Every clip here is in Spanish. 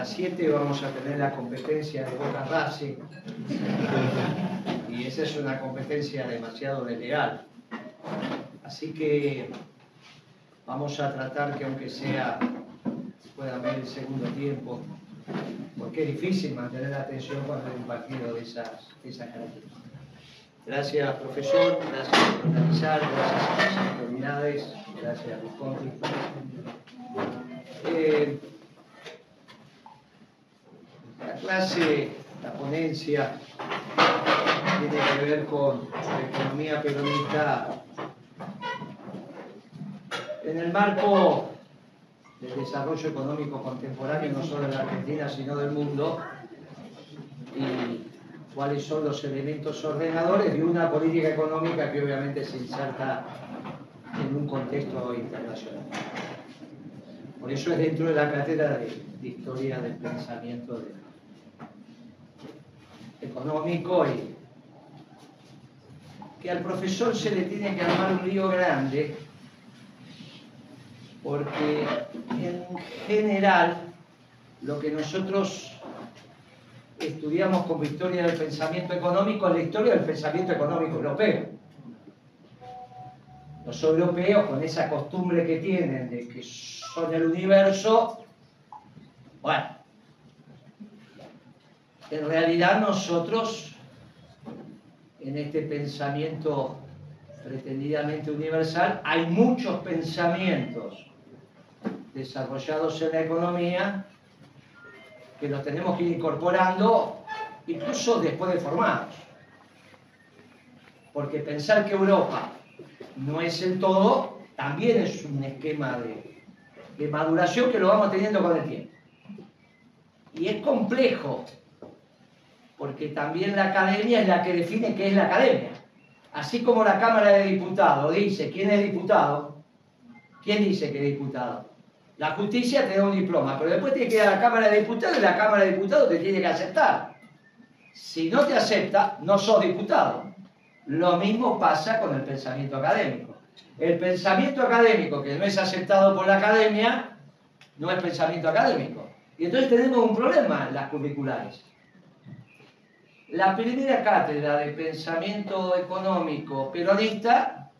las 7 vamos a tener la competencia de Boca Racing y esa es una competencia demasiado desleal. Así que vamos a tratar que aunque sea puedan ver el segundo tiempo, porque es difícil mantener la atención cuando hay un partido de esas, esas características. Gracias, profesor, gracias por gracias a las autoridades, gracias a los eh, la clase, la ponencia, tiene que ver con la economía peronista en el marco del desarrollo económico contemporáneo, no solo de la Argentina, sino del mundo, y cuáles son los elementos ordenadores de una política económica que obviamente se inserta en un contexto internacional. Por eso es dentro de la cátedra de, historia del pensamiento económico y que al profesor se le tiene que armar un lío grande porque en general lo que nosotros estudiamos como historia del pensamiento económico es la historia del pensamiento económico europeo. Los europeos, con esa costumbre que tienen de que son el universo, bueno, en realidad nosotros, en este pensamiento pretendidamente universal, hay muchos pensamientos desarrollados en la economía que los tenemos que ir incorporando incluso después de formados. Porque pensar que Europa no es el todo también es un esquema de, de maduración que lo vamos teniendo con el tiempo. Y es complejo, porque también la academia es la que define qué es la academia. Así como la Cámara de Diputados dice quién es diputado, ¿quién dice que es diputado? La justicia te da un diploma, pero después tienes que ir a la Cámara de Diputados y la Cámara de Diputados te tiene que aceptar. Si no te acepta, no sos diputado. Lo mismo pasa con el pensamiento académico. El pensamiento académico que no es aceptado por la academia, no es pensamiento académico. Y entonces tenemos un problema en las curriculares. La primera cátedra de pensamiento económico peronista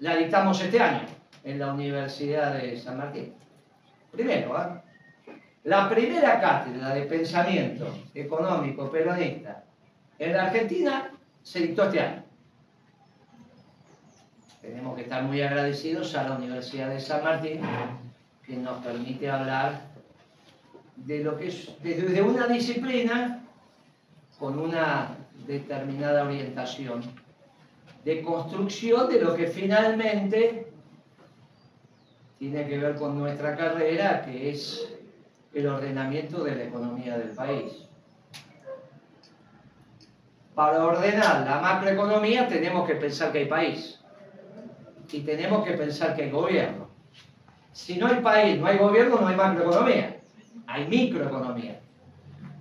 la dictamos este año en la Universidad de San Martín. Primero, ¿ah? la primera cátedra de pensamiento económico peronista en la Argentina se dictó este año. Tenemos que estar muy agradecidos a la Universidad de San Martín que nos permite hablar de lo que es desde una disciplina con una determinada orientación de construcción de lo que finalmente tiene que ver con nuestra carrera, que es el ordenamiento de la economía del país. Para ordenar la macroeconomía tenemos que pensar que hay país y tenemos que pensar que hay gobierno. Si no hay país, no hay gobierno, no hay macroeconomía, hay microeconomía.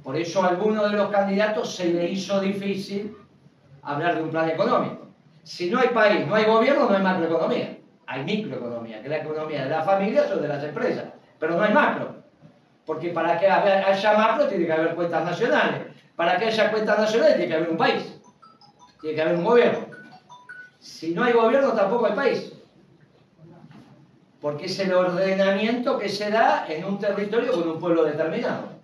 Por eso a alguno de los candidatos se le hizo difícil hablar de un plan económico. Si no hay país, no hay gobierno, no hay macroeconomía hay microeconomía, que es la economía de las familias o de las empresas, pero no hay macro. Porque para que haya macro tiene que haber cuentas nacionales. Para que haya cuentas nacionales tiene que haber un país. Tiene que haber un gobierno. Si no hay gobierno tampoco hay país. Porque es el ordenamiento que se da en un territorio con un pueblo determinado.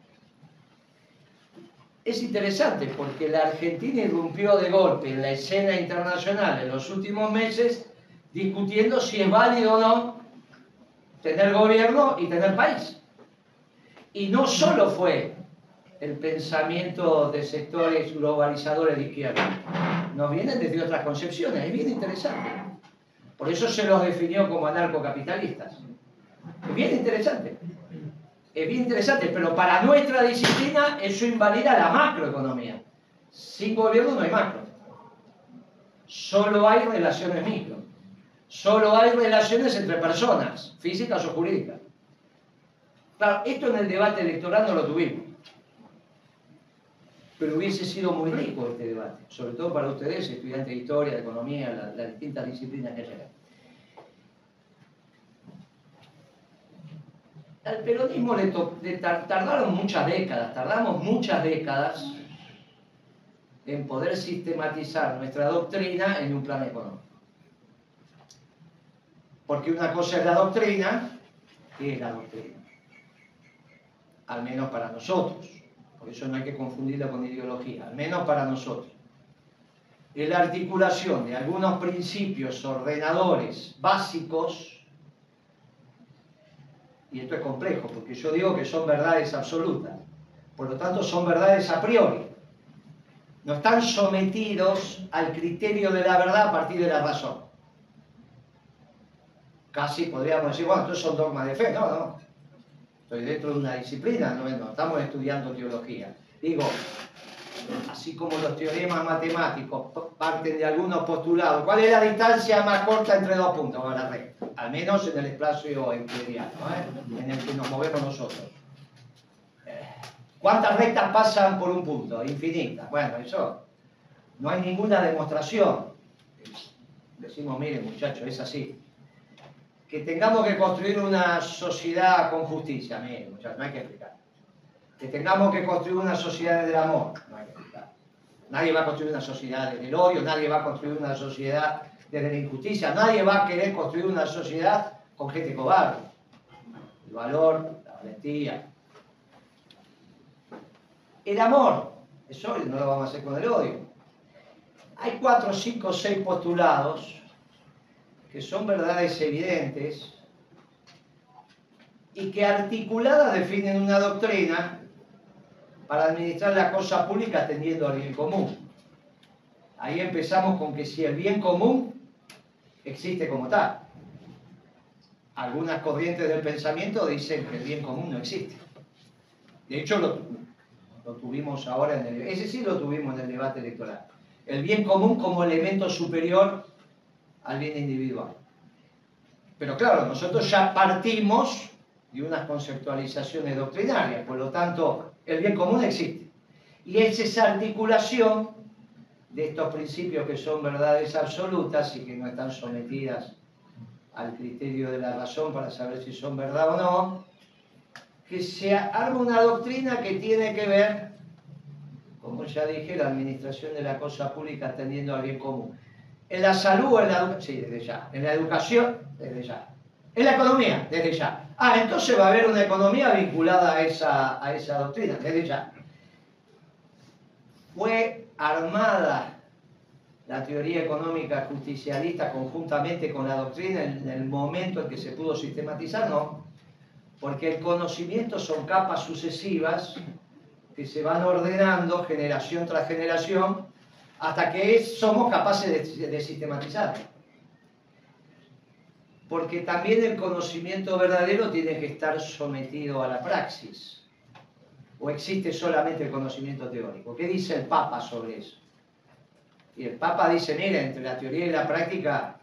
Es interesante porque la Argentina irrumpió de golpe en la escena internacional en los últimos meses discutiendo si es válido o no tener gobierno y tener país. Y no solo fue el pensamiento de sectores globalizadores de izquierda, nos vienen desde otras concepciones, es bien interesante. Por eso se los definió como anarcocapitalistas. Es bien interesante. Es bien interesante, pero para nuestra disciplina eso invalida la macroeconomía. Sin gobierno no hay macro. Solo hay relaciones micro. Solo hay relaciones entre personas, físicas o jurídicas. Claro, esto en el debate electoral no lo tuvimos. Pero hubiese sido muy rico este debate, sobre todo para ustedes, estudiantes de historia, de economía, las, distintas disciplinas que llegan. Al peronismo le, tardaron muchas décadas, tardamos muchas décadas en poder sistematizar nuestra doctrina en un plan económico. Porque una cosa es la doctrina, ¿qué es la doctrina? Al menos para nosotros. Por eso no hay que confundirla con ideología, al menos para nosotros. Es la articulación de algunos principios ordenadores básicos y esto es complejo, porque yo digo que son verdades absolutas, por lo tanto son verdades a priori. No están sometidos al criterio de la verdad a partir de la razón. Casi podríamos decir, bueno, estos son dogmas de fe. No, no. Estoy dentro de una disciplina, no, no estamos estudiando teología. Digo, así como los teoremas matemáticos parten de algunos postulados. ¿Cuál es la distancia más corta entre dos puntos? Ahora al menos en el espacio euclidiano, ¿eh? en el que nos movemos nosotros. ¿Cuántas rectas pasan por un punto? Infinitas. Bueno, eso no hay ninguna demostración. Decimos, miren muchachos, es así. Que tengamos que construir una sociedad con justicia, miren muchachos, no hay que explicar que tengamos que construir una sociedad del amor. No hay Nadie va a construir una sociedad desde el odio, nadie va a construir una sociedad desde la injusticia, nadie va a querer construir una sociedad con gente cobarde. El valor, la valentía. El amor, eso no lo vamos a hacer con el odio. Hay cuatro, cinco, seis postulados que son verdades evidentes y que articuladas definen una doctrina para administrar la cosa pública atendiendo al bien común. Ahí empezamos con que si el bien común existe como tal. Algunas corrientes del pensamiento dicen que el bien común no existe. De hecho, lo, tuvimos ahora en el... Ese sí lo tuvimos en el debate electoral. El bien común como elemento superior al bien individual. Pero claro, nosotros ya partimos de unas conceptualizaciones doctrinarias, por lo tanto, el bien común existe. Y es esa articulación de estos principios que son verdades absolutas y que no están sometidas al criterio de la razón para saber si son verdad o no, que se arma una doctrina que tiene que ver, como ya dije, la administración de la cosa pública atendiendo al bien común. En la salud, en la sí, desde ya. En la educación, desde ya. En la economía, desde ya. Ah, entonces va a haber una economía vinculada a esa, a esa doctrina, desde ya. Fue armada la teoría económica justicialista conjuntamente con la doctrina en el momento en que se pudo sistematizar, no, porque el conocimiento son capas sucesivas que se van ordenando generación tras generación hasta que somos capaces de, de sistematizar porque también el conocimiento verdadero tiene que estar sometido a la praxis. ¿O existe solamente el conocimiento teórico? ¿Qué dice el Papa sobre eso? Y el Papa dice, mira, entre la teoría y la práctica,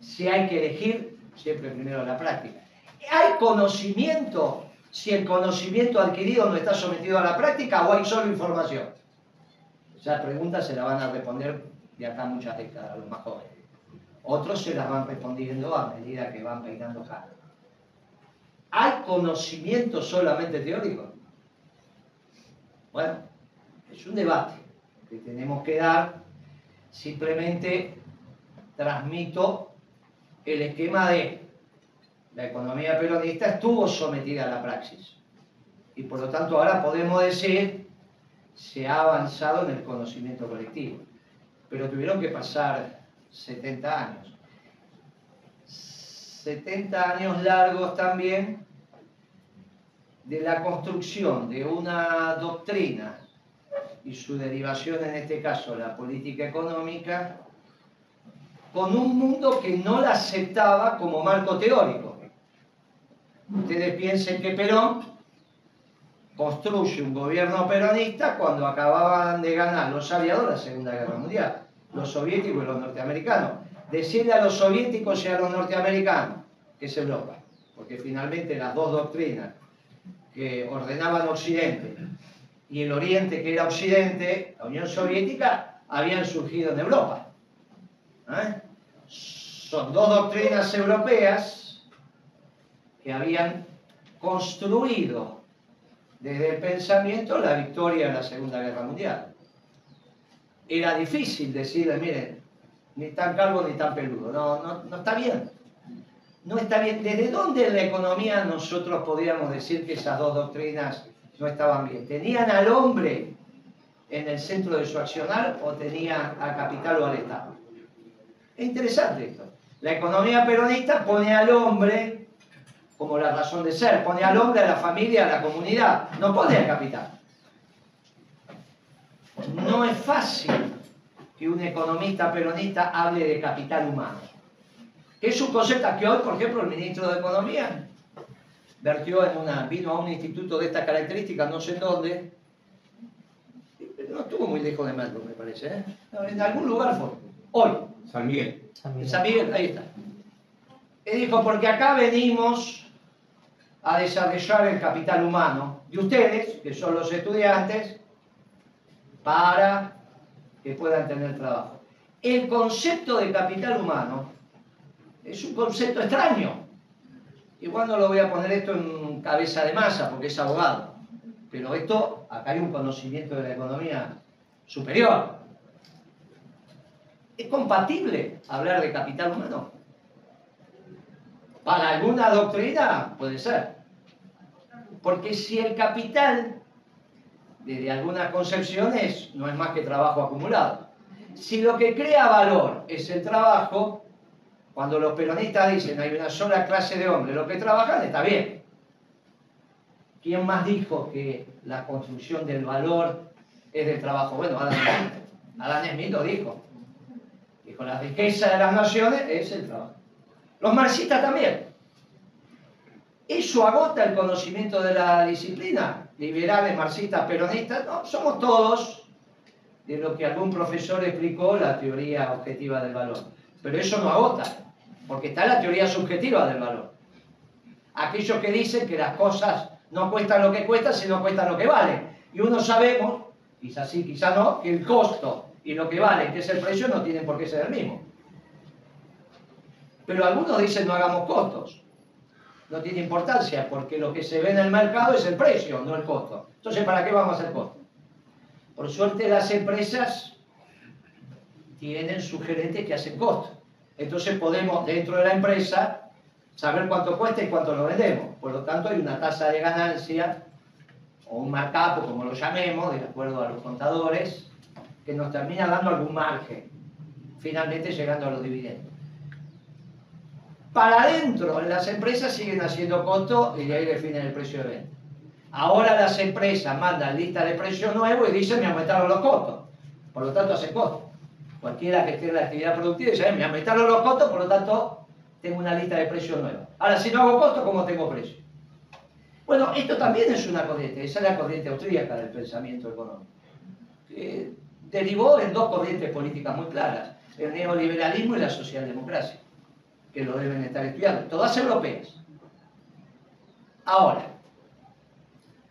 si hay que elegir, siempre primero la práctica. ¿Hay conocimiento si el conocimiento adquirido no está sometido a la práctica o hay solo información? Esa pregunta se la van a responder de acá muchas décadas los más jóvenes. Otros se las van respondiendo a medida que van peinando cara. ¿Hay conocimiento solamente teórico? Bueno, es un debate que tenemos que dar. Simplemente transmito el esquema de la economía peronista estuvo sometida a la praxis. Y por lo tanto ahora podemos decir se ha avanzado en el conocimiento colectivo. Pero tuvieron que pasar 70 años. 70 años largos también de la construcción de una doctrina y su derivación, en este caso la política económica, con un mundo que no la aceptaba como marco teórico. Ustedes piensen que Perón construye un gobierno peronista cuando acababan de ganar los aliados la Segunda Guerra Mundial los soviéticos y los norteamericanos. Decirle a los soviéticos y a los norteamericanos que es Europa, porque finalmente las dos doctrinas que ordenaban Occidente y el Oriente que era Occidente, la Unión Soviética, habían surgido en Europa. ¿eh? Son dos doctrinas europeas que habían construido desde el pensamiento la victoria en la Segunda Guerra Mundial. Era difícil decirle, miren, ni tan calvo ni tan peludo. No, no, no está bien. No está bien. ¿Desde dónde en la economía nosotros podríamos decir que esas dos doctrinas no estaban bien? ¿Tenían al hombre en el centro de su accionar o tenían al capital o al Estado? Es interesante esto. La economía peronista pone al hombre como la razón de ser, pone al hombre, a la familia, a la comunidad, no pone al capital. No es fácil que un economista peronista hable de capital humano. Es un concepto que hoy, por ejemplo, el ministro de Economía vertió en una, vino a un instituto de estas características, no sé en dónde, no estuvo muy lejos de Merlo, me parece, ¿eh? en algún lugar fue, hoy. San Miguel. San Miguel. San Miguel, ahí está. Y dijo, porque acá venimos a desarrollar el capital humano de ustedes, que son los estudiantes, para que puedan tener trabajo. El concepto de capital humano es un concepto extraño. Igual no lo voy a poner esto en cabeza de masa porque es abogado. Pero esto, acá hay un conocimiento de la economía superior. ¿Es compatible hablar de capital humano? Para alguna doctrina puede ser. Porque si el capital desde algunas concepciones no es más que trabajo acumulado. Si lo que crea valor es el trabajo, cuando los peronistas dicen hay una sola clase de hombres, los que trabajan está bien. ¿Quién más dijo que la construcción del valor es del trabajo? Bueno, Adam Smith. Adam Smith lo dijo. Dijo, la riqueza de las naciones es el trabajo. Los marxistas también. ¿Eso agota el conocimiento de la disciplina? Liberales, marxistas, peronistas, no, somos todos de lo que algún profesor explicó la teoría objetiva del valor. Pero eso no agota, porque está la teoría subjetiva del valor. Aquellos que dicen que las cosas no cuestan lo que cuestan, sino cuestan lo que valen. Y uno sabemos, quizás sí, quizás no, que el costo y lo que vale, que es el precio, no tienen por qué ser el mismo. Pero algunos dicen no hagamos costos no tiene importancia, porque lo que se ve en el mercado es el precio, no el costo. Entonces, ¿para qué vamos a hacer costo? Por suerte las empresas tienen sugerentes que hacen costo. Entonces podemos, dentro de la empresa, saber cuánto cuesta y cuánto lo vendemos. Por lo tanto, hay una tasa de ganancia, o un markup, como lo llamemos, de acuerdo a los contadores, que nos termina dando algún margen, finalmente llegando a los dividendos. Para adentro, en las empresas siguen haciendo costo y de ahí definen el precio de venta. Ahora las empresas mandan lista de precios nuevos y dicen me aumentaron los costos. Por lo tanto, hacen costo. Cualquiera que esté en la actividad productiva dice me aumentaron los costos, por lo tanto, tengo una lista de precios nueva. Ahora, si no hago costo, ¿cómo tengo precio? Bueno, esto también es una corriente. Esa es la corriente austríaca del pensamiento económico. Derivó en dos corrientes políticas muy claras. El neoliberalismo y la socialdemocracia que lo deben estar estudiando, todas europeas. Ahora,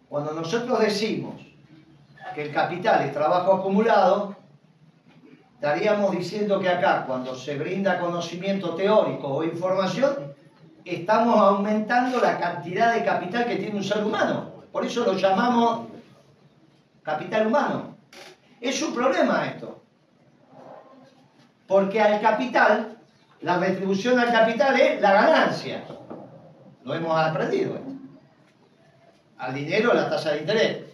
cuando nosotros decimos que el capital es trabajo acumulado, estaríamos diciendo que acá, cuando se brinda conocimiento teórico o información, estamos aumentando la cantidad de capital que tiene un ser humano. Por eso lo llamamos capital humano. Es un problema esto. Porque al capital la retribución al capital es la ganancia. Lo hemos aprendido. Al dinero la tasa de interés.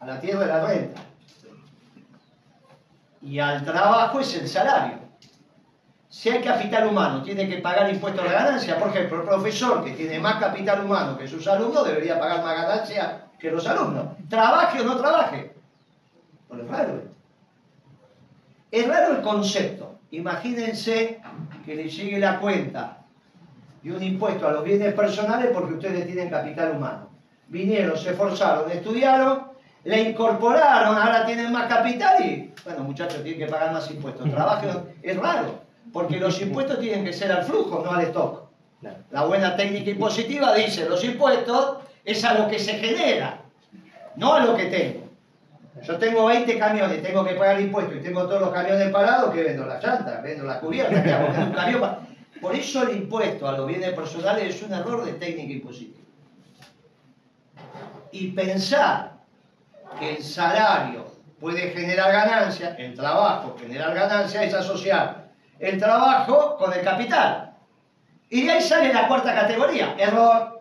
A la tierra la renta. Y al trabajo es el salario. Si hay capital humano, tiene que pagar impuestos a la ganancia. Por ejemplo, el profesor que tiene más capital humano que sus alumnos debería pagar más ganancia que los alumnos. Trabaje o no trabaje. Pero es raro. Es raro el concepto. Imagínense que le llegue la cuenta de un impuesto a los bienes personales porque ustedes tienen capital humano. Vinieron, se esforzaron, estudiaron, le incorporaron, ahora tienen más capital y, bueno, muchachos, tienen que pagar más impuestos. Trabajo es raro, porque los impuestos tienen que ser al flujo, no al stock. La buena técnica impositiva dice, los impuestos es a lo que se genera, no a lo que tengo. Yo tengo 20 camiones, tengo que pagar impuestos y tengo todos los camiones parados, que vendo las llantas, vendo la cubierta, ¿qué hago? Un camión Por eso el impuesto a los bienes personales es un error de técnica impositiva. Y pensar que el salario puede generar ganancia, el trabajo generar ganancia es asociar el trabajo con el capital. Y de ahí sale la cuarta categoría, error.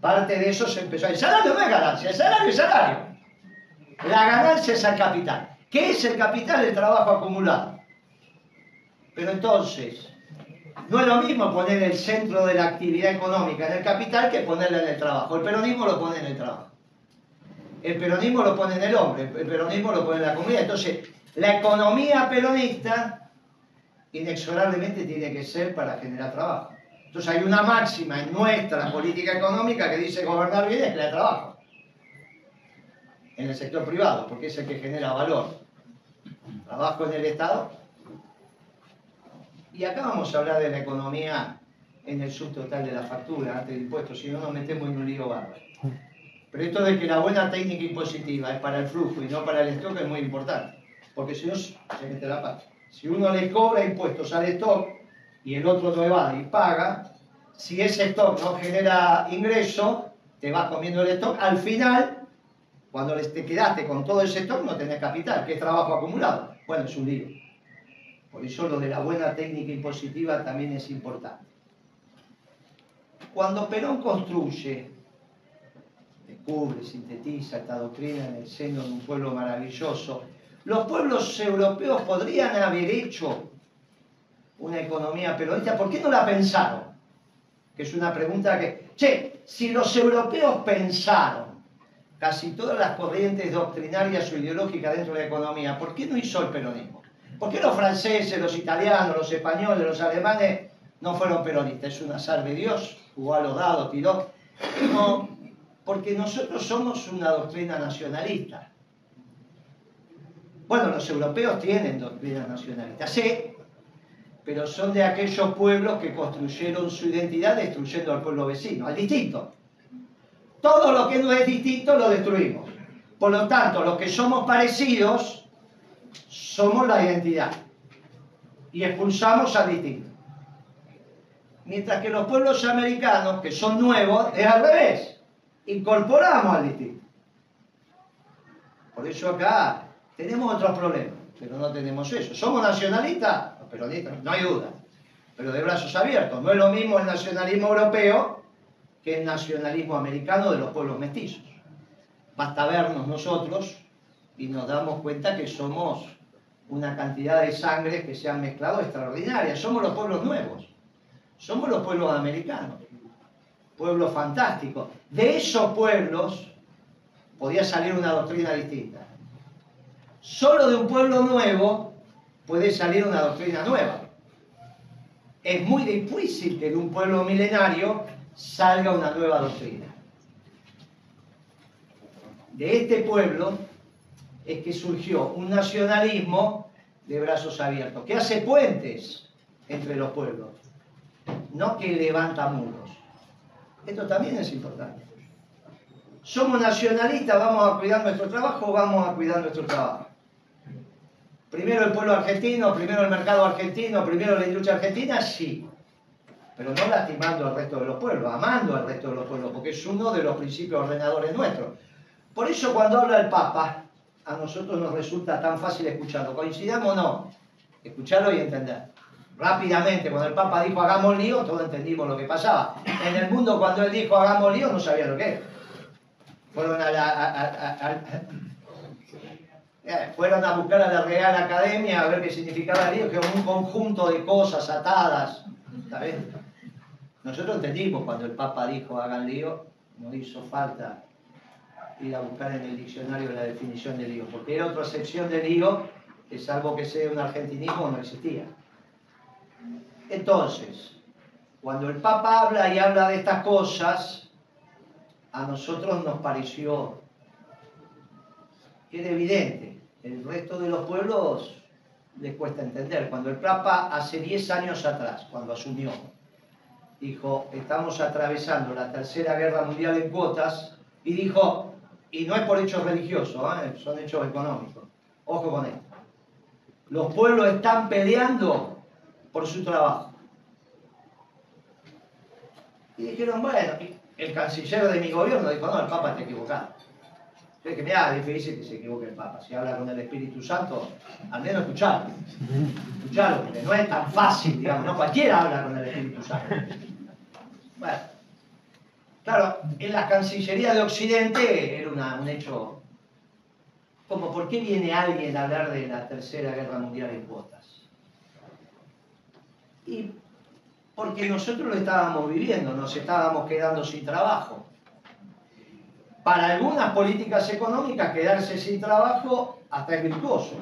Parte de eso se empezó. El salario no es ganancia, el salario es salario. La ganancia es el capital. ¿Qué es el capital? El trabajo acumulado. Pero entonces, no es lo mismo poner el centro de la actividad económica en el capital que ponerla en el trabajo. El peronismo lo pone en el trabajo. El peronismo lo pone en el hombre, el peronismo lo pone en la comunidad. Entonces, la economía peronista inexorablemente tiene que ser para generar trabajo. Entonces hay una máxima en nuestra política económica que dice gobernar bien es crear trabajo. En el sector privado, porque es el que genera valor. Trabajo en el Estado. Y acá vamos a hablar de la economía en el subtotal de la factura, antes del impuesto, si no nos metemos en un lío bárbaro. Pero esto de que la buena técnica impositiva es para el flujo y no para el stock es muy importante, porque si no se mete la pata. Si uno le cobra impuestos al stock y el otro no evade y paga, si ese stock no genera ingreso, te vas comiendo el stock. Al final, cuando te quedaste con todo ese stock, no tenés capital, que es trabajo acumulado. Bueno, es un lío. Por eso lo de la buena técnica impositiva también es importante. Cuando Perón construye, descubre, sintetiza esta doctrina en el seno de un pueblo maravilloso, los pueblos europeos podrían haber hecho una economía peronista. ¿Por qué no la pensaron? Que es una pregunta que... Che, si los europeos pensaron casi todas las corrientes doctrinarias o ideológicas dentro de la economía, ¿por qué no hizo el peronismo? ¿Por qué los franceses, los italianos, los españoles, los alemanes no fueron peronistas? Es un azar de Dios, jugó a los dados, tiró. No, porque nosotros somos una doctrina nacionalista. Bueno, los europeos tienen doctrina nacionalista, sí, pero son de aquellos pueblos que construyeron su identidad destruyendo al pueblo vecino, al distinto. Todo lo que no es distinto lo destruimos. Por lo tanto, los que somos parecidos somos la identidad y expulsamos al distinto. Mientras que los pueblos americanos, que son nuevos, es al revés. Incorporamos al distinto. Por eso acá tenemos otros problemas, pero no tenemos eso. ¿Somos nacionalistas? peronistas, no hay duda, pero de brazos abiertos. No es lo mismo el nacionalismo europeo que el nacionalismo americano de los pueblos mestizos. Basta vernos nosotros y nos damos cuenta que somos una cantidad de sangre que se han mezclado extraordinaria. Somos los pueblos nuevos, somos los pueblos americanos, pueblos fantásticos. De esos pueblos podía salir una doctrina distinta. Solo de un pueblo nuevo puede salir una doctrina nueva. Es muy difícil que de un pueblo milenario salga una nueva doctrina. De este pueblo es que surgió un nacionalismo de brazos abiertos, que hace puentes entre los pueblos, no que levanta muros. Esto también es importante. Somos nacionalistas, vamos a cuidar nuestro trabajo, vamos a cuidar nuestro trabajo. Primero el pueblo argentino, primero el mercado argentino, primero la industria argentina, sí. Pero no lastimando al resto de los pueblos, amando al resto de los pueblos, porque es uno de los principios ordenadores nuestros. Por eso cuando habla el Papa, a nosotros nos resulta tan fácil escucharlo. ¿Coincidamos o no? Escucharlo y entender. Rápidamente, cuando el Papa dijo hagamos lío, todos entendimos lo que pasaba. En el mundo, cuando él dijo hagamos lío, no sabía lo que era. Fueron a la, eh, fueron a buscar a la Real Academia a ver qué significaba lío, que era un conjunto de cosas atadas. Nosotros entendimos cuando el Papa dijo hagan lío, no hizo falta ir a buscar en el diccionario la definición de lío, porque era otra sección de lío que salvo que sea un argentinismo no existía. Entonces, cuando el Papa habla y habla de estas cosas, a nosotros nos pareció que era evidente el resto de los pueblos les cuesta entender. Cuando el Papa hace 10 años atrás, cuando asumió, dijo, estamos atravesando la tercera guerra mundial en cuotas, y dijo, y no es por hechos religiosos, ¿eh? son hechos económicos. Ojo con esto. Los pueblos están peleando por su trabajo. Y dijeron, bueno, el canciller de mi gobierno dijo, no, el Papa está equivocado. Es mira, difícil que se equivoque el Papa. Si habla con el Espíritu Santo, al menos escucharlo. Escucharlo, porque no es tan fácil, digamos, no cualquiera habla con el Espíritu Santo. Bueno, claro, en la Cancillería de Occidente era un hecho como por qué viene alguien a hablar de la Tercera Guerra Mundial en cuotas. Y porque nosotros lo estábamos viviendo, nos estábamos quedando sin trabajo. Para algunas políticas económicas quedarse sin trabajo hasta es virtuoso.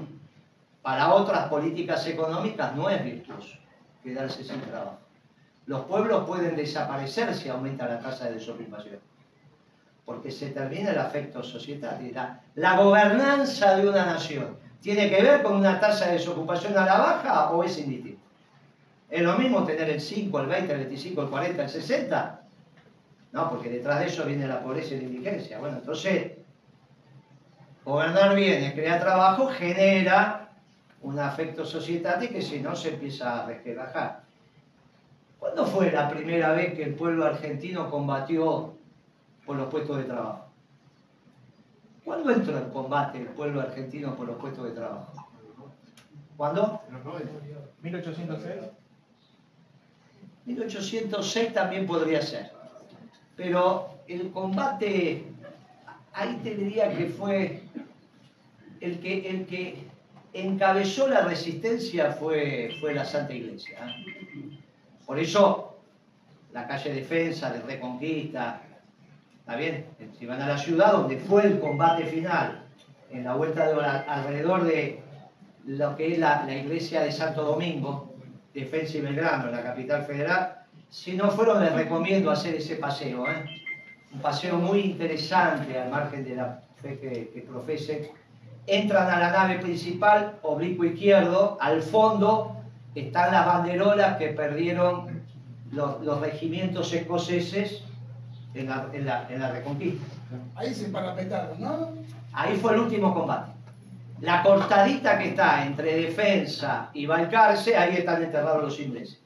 Para otras políticas económicas no es virtuoso quedarse sin trabajo. Los pueblos pueden desaparecer si aumenta la tasa de desocupación, porque se termina el afecto societario. La, gobernanza de una nación tiene que ver con una tasa de desocupación a la baja o es indistinto. Es lo mismo tener el 5, el 20, el 25, el 40, el 60, no, porque detrás de eso viene la pobreza y la indigencia. Bueno, entonces, gobernar bien y crear trabajo genera un afecto societario que si no se empieza a resquebrajar. ¿Cuándo fue la primera vez que el pueblo argentino combatió por los puestos de trabajo? ¿Cuándo entró en combate el pueblo argentino por los puestos de trabajo? ¿Cuándo? 1806. 1806 también podría ser pero el combate, ahí te diría que fue el que, el que encabezó la resistencia fue, fue la Santa Iglesia. ¿eh? Por eso la calle Defensa, de Reconquista, ¿está bien? Si van a la ciudad donde fue el combate final, en la vuelta de alrededor de lo que es la, iglesia de Santo Domingo, Defensa y Belgrano, la capital federal, si no fueron, les recomiendo hacer ese paseo. ¿eh? Un paseo muy interesante al margen de la fe que, que profesen. Entran a la nave principal, oblicuo izquierdo, al fondo están las banderolas que perdieron los, regimientos escoceses en la, en, la, en la, reconquista. Ahí se parapetaron, ¿no? Ahí fue el último combate. La cortadita que está entre defensa y Balcarce, ahí están enterrados los ingleses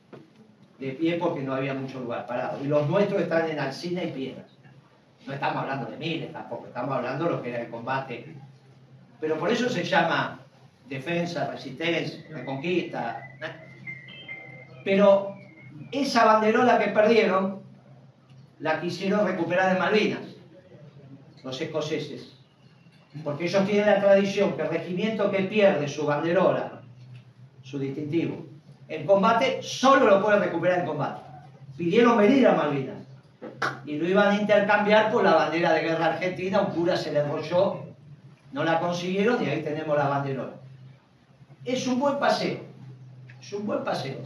de pie porque no había mucho lugar parado. Y los nuestros están en Alcina y Piedras. No estamos hablando de miles tampoco, estamos hablando de lo que era el combate. Pero por eso se llama defensa, resistencia, reconquista. Pero esa banderola que perdieron la quisieron recuperar en Malvinas, los escoceses. Porque ellos tienen la tradición que el regimiento que pierde su banderola, su distintivo, en combate solo lo puede recuperar en combate. Pidieron venir a Malvinas y lo iban a intercambiar por la bandera de guerra argentina, un cura se le enrolló, no la consiguieron y ahí tenemos la bandera. Es un buen paseo, es un buen paseo,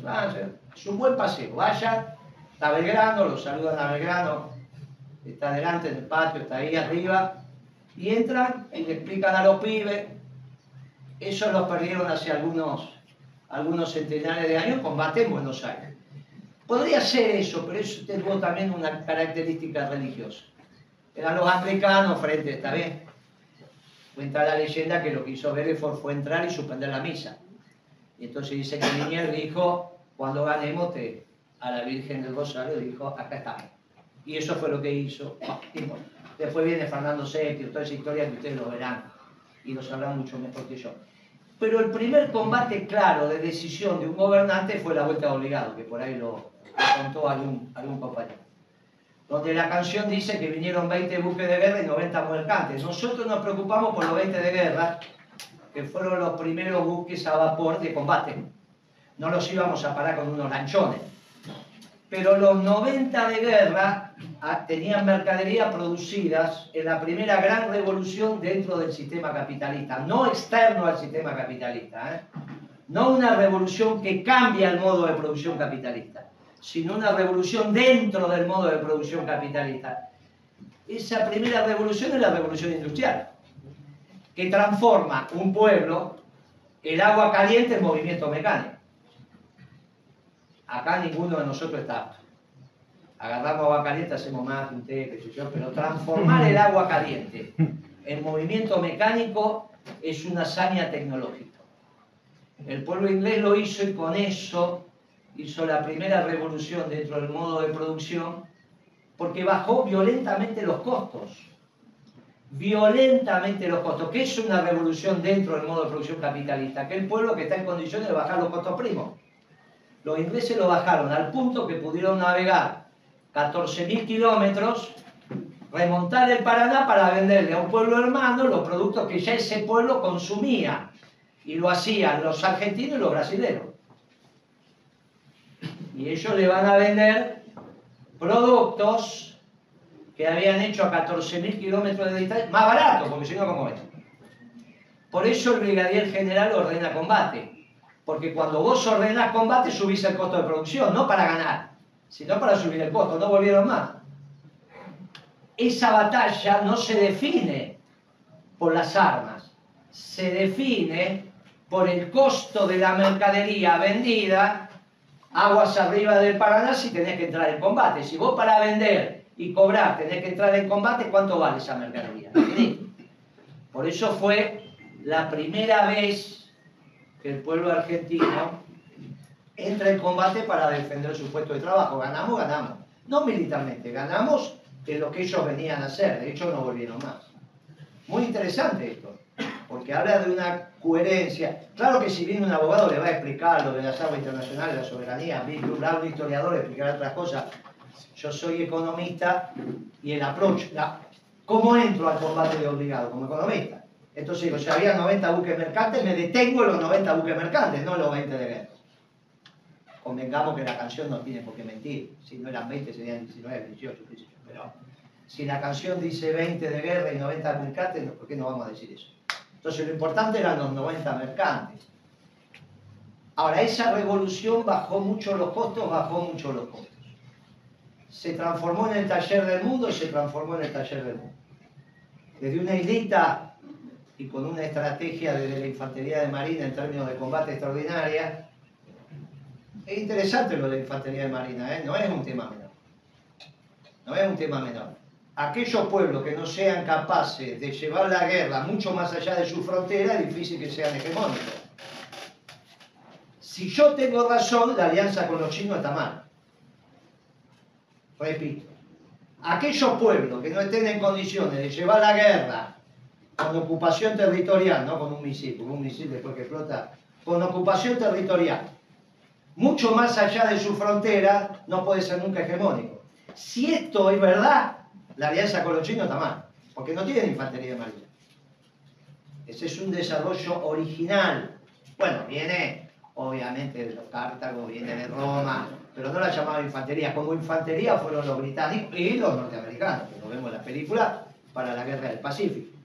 es un buen paseo. Vayan, está Belgrano, los saludan a Belgrano, está delante del patio, está ahí arriba, y entran y le explican a los pibes, eso los perdieron hace algunos algunos centenares de años, combate en Buenos Aires. Podría ser eso, pero eso tuvo también una característica religiosa. Eran los anglicanos frente, ¿está bien? Cuenta la leyenda que lo que hizo Bedford fue entrar y suspender la misa. Y entonces dice que Linier dijo, cuando ganemos a la Virgen del Rosario, dijo, acá estamos. Y eso fue lo que hizo. Después viene Fernando VII, toda esa historia que ustedes lo verán y lo sabrán mucho mejor que yo. Pero el primer combate claro de decisión de un gobernante fue la vuelta de obligado, que por ahí lo, contó algún, algún compañero. Donde la canción dice que vinieron 20 buques de guerra y 90 mercantes. Nosotros nos preocupamos por los 20 de guerra, que fueron los primeros buques a vapor de combate. No los íbamos a parar con unos lanchones. Pero los 90 de guerra ah, tenían mercadería producidas en la primera gran revolución dentro del sistema capitalista, no externo al sistema capitalista, ¿eh? no una revolución que cambia el modo de producción capitalista, sino una revolución dentro del modo de producción capitalista. Esa primera revolución es la revolución industrial, que transforma un pueblo, el agua caliente en movimiento mecánico. Acá ninguno de nosotros está Agarramos agua caliente, hacemos más, un té, pero transformar el agua caliente en movimiento mecánico es una hazaña tecnológica. El pueblo inglés lo hizo y con eso hizo la primera revolución dentro del modo de producción porque bajó violentamente los costos. Violentamente los costos. ¿Qué es una revolución dentro del modo de producción capitalista? Que el pueblo que está en condiciones de bajar los costos primos. Los ingleses lo bajaron al punto que pudieron navegar 14.000 kilómetros, remontar el Paraná para venderle a un pueblo hermano los productos que ya ese pueblo consumía. Y lo hacían los argentinos y los brasileños. Y ellos le van a vender productos que habían hecho a 14.000 kilómetros de distancia, más barato, porque si no, ¿cómo es? Por eso el brigadier general ordena combate. Porque cuando vos ordenás combate, subís el costo de producción, no para ganar, sino para subir el costo. No volvieron más. Esa batalla no se define por las armas, se define por el costo de la mercadería vendida aguas arriba del Paraná si tenés que entrar en combate. Si vos para vender y cobrar tenés que entrar en combate, ¿cuánto vale esa mercadería? Por eso fue la primera vez que el pueblo argentino entra en combate para defender su puesto de trabajo. Ganamos, ganamos. No militarmente, ganamos en lo que ellos venían a hacer. De hecho, no volvieron más. Muy interesante esto porque habla de una coherencia. Claro que si viene un abogado le va a explicar lo de las aguas internacionales, la soberanía, un historiador explicará otras cosas. Yo soy economista y el approach, ¿cómo entro al combate de obligado? Como economista. Entonces digo, si había 90 buques mercantes, me detengo en los 90 buques mercantes, no los 20 de guerra. Convengamos que la canción no tiene por qué mentir. Si no eran 20, serían 19, 18, 18. Pero si la canción dice 20 de guerra y 90 mercantes, ¿por qué no vamos a decir eso? Entonces lo importante eran los 90 mercantes. Ahora, esa revolución bajó mucho los costos, bajó mucho los costos. Se transformó en el taller del mundo se transformó en el taller del mundo. Desde una islita y con una estrategia de la infantería de marina en términos de combate extraordinaria, es interesante lo de la infantería de marina, ¿eh? no es un tema menor. No es un tema menor aquellos pueblos que no sean capaces de llevar la guerra mucho más allá de su frontera, es difícil que sean hegemónicos. Si yo tengo razón, la alianza con los chinos está mal. Repito, aquellos pueblos que no estén en condiciones de llevar la guerra con ocupación territorial, no con un misil, con un misil después que explota, con ocupación territorial, mucho más allá de su frontera, no puede ser nunca hegemónico. Si esto es verdad, la alianza con los chinos está mal, porque no tienen infantería de marina. Ese es un desarrollo original. Bueno, viene obviamente de los cártagos, viene de Roma, pero no la llamaba infantería. Como infantería fueron los británicos y los norteamericanos, que lo vemos en la película, para la guerra del Pacífico.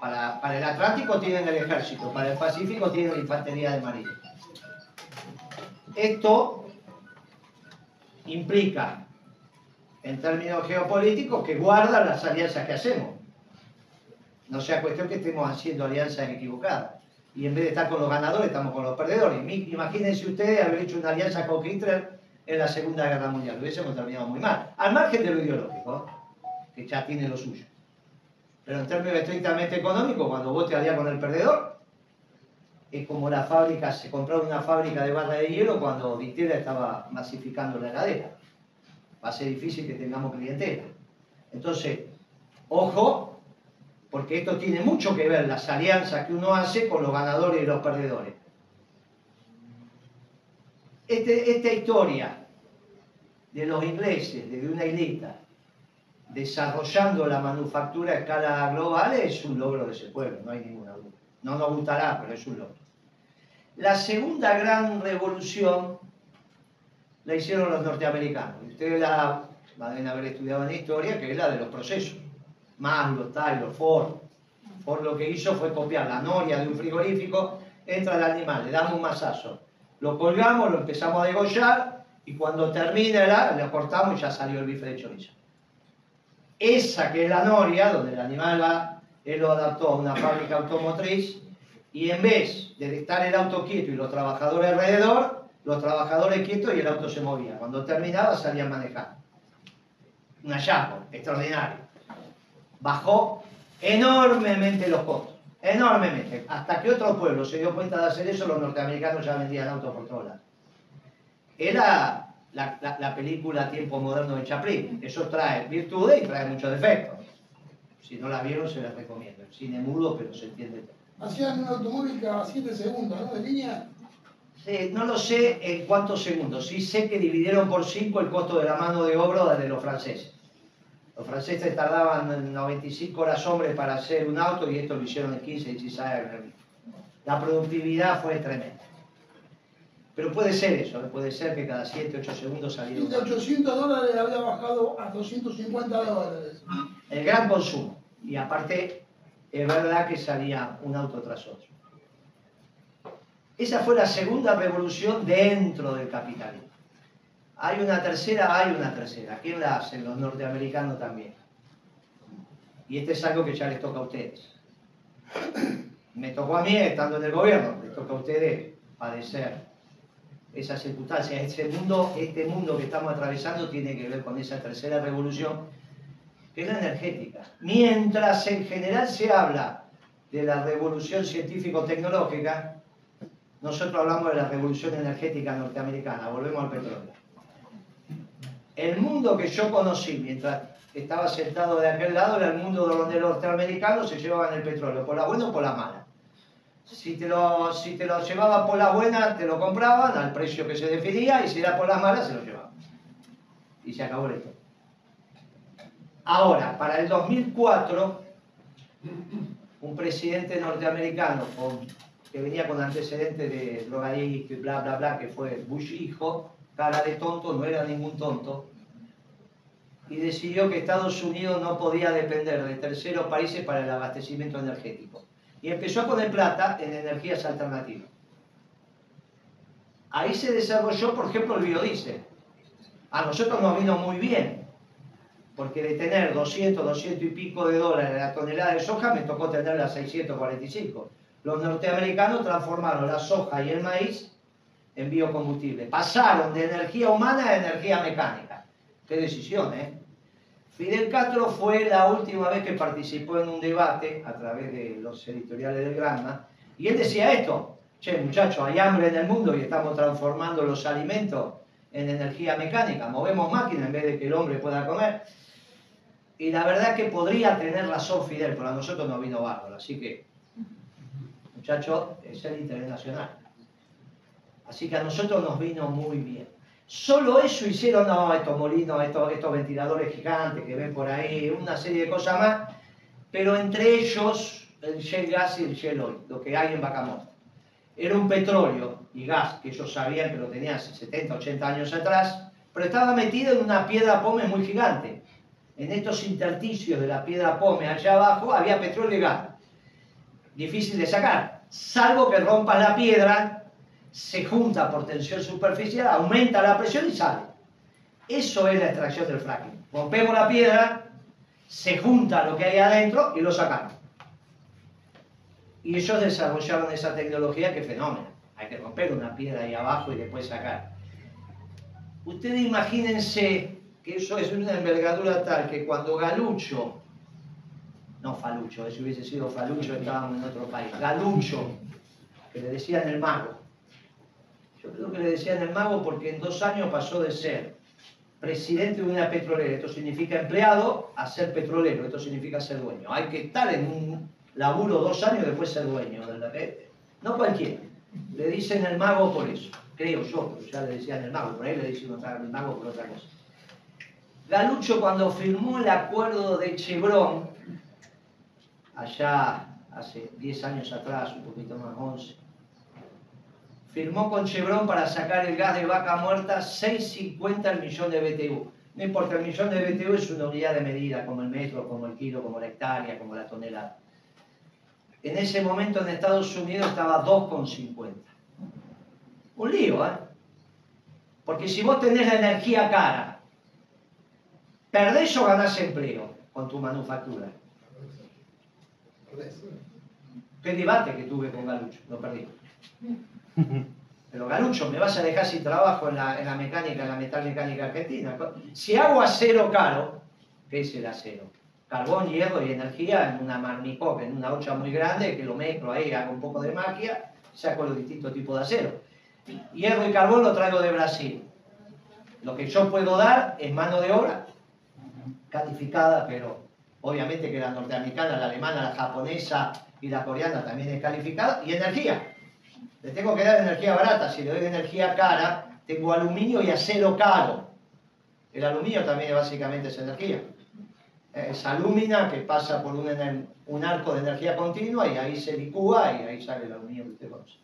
Para, para el Atlántico tienen el ejército, para el Pacífico tienen la infantería de marina. Esto implica en términos geopolíticos que guardan las alianzas que hacemos. No sea cuestión que estemos haciendo alianzas equivocadas. Y en vez de estar con los ganadores, estamos con los perdedores. Imagínense ustedes haber hecho una alianza con Hitler en la Segunda Guerra Mundial. Hubiésemos terminado muy mal. Al margen de lo ideológico, que ya tiene lo suyo. Pero en términos estrictamente económicos, cuando vos te alías con el perdedor, es como la fábrica, se compró una fábrica de barra de hielo cuando Hitler estaba masificando la heladera va a ser difícil que tengamos clientela. Entonces, ojo, porque esto tiene mucho que ver, las alianzas que uno hace con los ganadores y los perdedores. Este, esta historia de los ingleses, desde una islita, desarrollando la manufactura a escala global, es un logro de ese pueblo, no hay ninguna duda. No nos gustará, pero es un logro. La segunda gran revolución la hicieron los norteamericanos. Ustedes la van a haber estudiado en historia, que es la de los procesos. Maslow, Taylor, Ford. Ford lo que hizo fue copiar la noria de un frigorífico, entra el animal, le damos un masazo. Lo colgamos, lo empezamos a degollar y cuando termina la, le cortamos y ya salió el bife de chorizo. Esa que es la noria, donde el animal va, él lo adaptó a una fábrica automotriz y en vez de estar el auto quieto y los trabajadores alrededor, los trabajadores quietos y el auto se movía. Cuando terminaba salían manejando. Un hallazgo extraordinario. Bajó enormemente los costos. Enormemente. Hasta que otro pueblo se dio cuenta de hacer eso, los norteamericanos ya vendían autos por todos lados. Era la, la- la película Tiempo Moderno de Chaplin. Eso trae virtudes y trae muchos defectos. Si no la vieron, se las recomiendo. El cine mudo, pero se entiende todo. Hacían un automóvil cada 7 segundos, ¿no? De línea. No lo sé en cuántos segundos. Sí sé que dividieron por 5 el costo de la mano de obra de los franceses. Los franceses tardaban 95 horas hombre para hacer un auto y esto lo hicieron en 15, 16 años. La productividad fue tremenda. Pero puede ser eso, ¿eh? puede ser que cada 7, 8 segundos saliera un de auto. 800 dólares había bajado a 250 dólares. El gran consumo. Y aparte, es verdad que salía un auto tras otro. Esa fue la segunda revolución dentro del capitalismo. Hay una tercera, hay una tercera. ¿Quién la hacen? Los norteamericanos también. Y este es algo que ya les toca a ustedes. Me tocó a mí estando en el gobierno, les toca a ustedes padecer esas circunstancias. Este mundo, este mundo que estamos atravesando tiene que ver con esa tercera revolución que es la energética. Mientras en general se habla de la revolución científico-tecnológica, nosotros hablamos de la revolución energética norteamericana. Volvemos al petróleo. El mundo que yo conocí mientras estaba sentado de aquel lado era el mundo donde los norteamericanos se llevaban el petróleo, por la buena o por la mala. Si te, lo, si te lo llevaban por la buena, te lo compraban al precio que se definía, y si era por las malas, se lo llevaban. Y se acabó esto. Ahora, para el 2004, un presidente norteamericano que venía con antecedentes de drogadicto y bla, bla, bla, que fue Bush hijo, cara de tonto, no era ningún tonto, y decidió que Estados Unidos no podía depender de terceros países para el abastecimiento energético. Y empezó a poner plata en energías alternativas. Ahí se desarrolló, por ejemplo, el biodiesel. A nosotros nos vino muy bien, porque de tener 200, 200 y pico de dólares la tonelada de soja, me tocó tenerla a 645. Los norteamericanos transformaron la soja y el maíz en biocombustible. Pasaron de energía humana a energía mecánica. Qué decisión, ¿eh? Fidel Castro fue la última vez que participó en un debate a través de los editoriales del Granma, y él decía esto, che muchachos, hay hambre en el mundo y estamos transformando los alimentos en energía mecánica, movemos máquinas en vez de que el hombre pueda comer. Y la verdad que podría tener razón Fidel, pero a nosotros nos vino bárbaro, así que, muchachos, es el interés nacional. Así que a nosotros nos vino muy bien. Solo eso hicieron, no, estos molinos, estos, estos ventiladores gigantes que ven por ahí, una serie de cosas más, pero entre ellos el Shell Gas y el Shell Oil, lo que hay en Bacamón. Era un petróleo y gas que ellos sabían que lo tenían hace 70, 80 años atrás, pero estaba metido en una piedra pome muy gigante. En estos intersticios de la piedra pome allá abajo había petróleo y gas. Difícil de sacar, salvo que rompas la piedra se junta por tensión superficial, aumenta la presión y sale. Eso es la extracción del fracking. Rompemos la piedra, se junta lo que hay adentro y lo sacamos. Y ellos desarrollaron esa tecnología que fenómeno. Hay que romper una piedra ahí abajo y después sacar. Ustedes imagínense que eso es una envergadura tal que cuando Galucho, no Falucho, si hubiese sido Falucho estábamos en otro país, Galucho, que le decían el mago, yo creo que le decían el mago porque en dos años pasó de ser presidente de una petrolera, esto significa empleado, a ser petrolero, esto significa ser dueño. Hay que estar en un laburo dos años después ser dueño. de red. No cualquiera. Le dicen el mago por eso, creo yo, pero ya le decían el mago, por ahí le dicen otra- el mago por otra cosa. Galucho cuando firmó el acuerdo de Chevron, allá hace 10 años atrás, un poquito más, 11, firmó con Chevron para sacar el gas de vaca muerta 6,50 el millón de BTU. No importa, el millón de BTU es una unidad de medida, como el metro, como el kilo, como la hectárea, como la tonelada. En ese momento en Estados Unidos estaba 2,50. Un lío, ¿eh? Porque si vos tenés la energía cara, perdés o ganás empleo con tu manufactura. Qué debate que tuve con Galucho, lo perdí. Pero Galucho, me vas a dejar sin trabajo en la, en la mecánica, en la metal mecánica argentina. Si hago acero caro, ¿qué es el acero? Carbón, hierro y energía en una marmicoque, en una hocha muy grande, que lo mezclo ahí, hago un poco de magia, saco los distintos tipos de acero. Hierro y carbón lo traigo de Brasil. Lo que yo puedo dar es mano de obra calificada, pero obviamente que la norteamericana, la alemana, la japonesa y la coreana también es calificada, y energía. Le tengo que dar energía barata, si le doy energía cara, tengo aluminio y acero caro. El aluminio también básicamente es energía. Es alúmina que pasa por un, arco de energía continua y ahí se licúa y ahí sale el aluminio que usted conoce.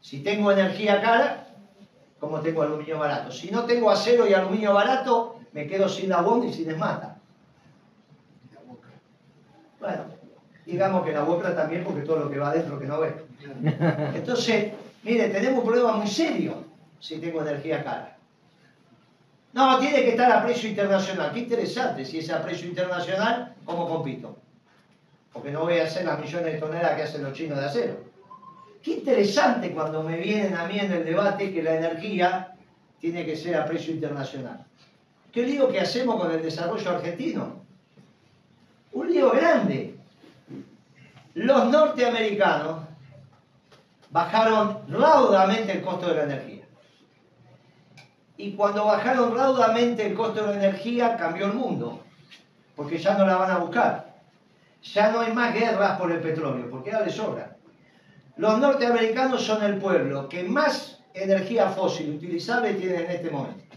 Si tengo energía cara, como tengo aluminio barato. Si no tengo acero y aluminio barato, me quedo sin la bomba y sin esmata. Bueno, digamos que la boca también porque todo lo que va adentro que no ve. Entonces, mire, tenemos un problema muy serio si tengo energía cara. No, tiene que estar a precio internacional. Qué interesante, si es a precio internacional, ¿cómo compito? Porque no voy a hacer las millones de toneladas que hacen los chinos de acero. Qué interesante cuando me vienen a mí en el debate que la energía tiene que ser a precio internacional. ¿Qué lío que hacemos con el desarrollo argentino? Un lío grande. Los norteamericanos bajaron raudamente el costo de la energía. Y cuando bajaron raudamente el costo de la energía, cambió el mundo. Porque ya no la van a buscar. Ya no hay más guerras por el petróleo, porque ya les sobra. Los norteamericanos son el pueblo que más energía fósil utilizable tiene en este momento.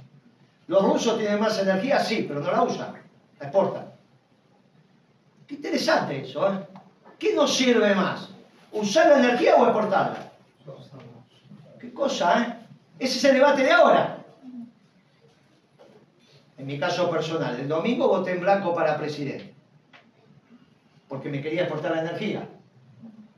Los rusos tienen más energía, sí, pero no la usan, la exportan. Qué interesante eso, ¿eh? ¿Qué nos sirve más? ¿Usar la energía o exportarla? Qué cosa, ¿eh? Ese es el debate de ahora. En mi caso personal, el domingo voté en blanco para presidente, porque me quería exportar la energía.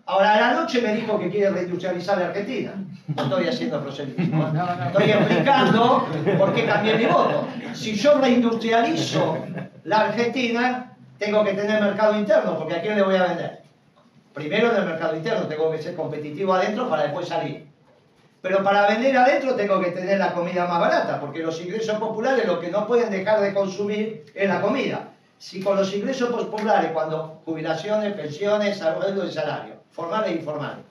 Ahora, a la noche me dijo que quiere reindustrializar la Argentina. No estoy haciendo proselitismo. ¿eh? Estoy explicando por qué cambié mi voto. Si yo reindustrializo la Argentina, tengo que tener mercado interno, porque ¿a quién le voy a vender? Primero en el mercado interno, tengo que ser competitivo adentro para después salir. Pero para vender adentro tengo que tener la comida más barata, porque los ingresos populares lo que no pueden dejar de consumir es la comida. Si con los ingresos populares, cuando jubilaciones, pensiones, salario, formales e informales.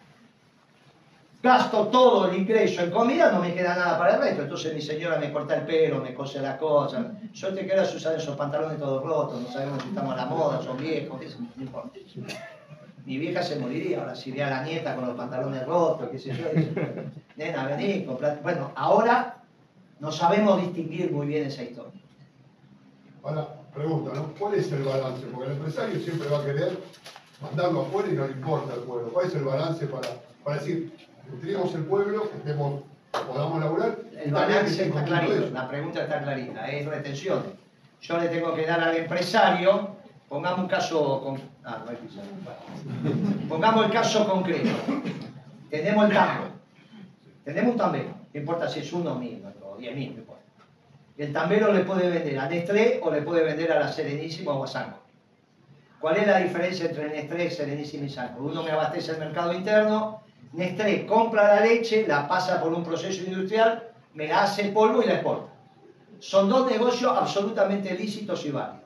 Gasto todo el ingreso en comida, no me queda nada para el resto. Entonces mi señora me corta el pelo, me cose las cosas. Yo te quiero usar esos pantalones todos rotos, no sabemos si estamos a la moda, son viejos, no importa. Mi vieja se moriría, ahora si ve a la nieta con los pantalones rotos, qué sé yo, dice, nena, vení, comprate. Bueno, ahora no sabemos distinguir muy bien esa historia. Ahora, pregunta, ¿no? ¿Cuál es el balance? Porque el empresario siempre va a querer mandarlo afuera y no le importa el pueblo. ¿Cuál es el balance para, para decir, nutramos el pueblo, que estemos, podamos laburar? El balance está clarito, la pregunta está clarita, es retención. Yo le tengo que dar al empresario, pongamos un caso, ah, el caso concreto. Tenemos el tambo, tenemos un tambero, no importa si es uno mil o diez mil, no importa. El tambero le puede vender a Nestlé o le puede vender a la Serenísima o a Sanco. ¿Cuál es la diferencia entre Nestlé, Serenísima y Sanco? Uno me abastece el mercado interno, Nestlé compra la leche, la pasa por un proceso industrial, me la hace polvo y la exporta. Son dos negocios absolutamente lícitos y válidos.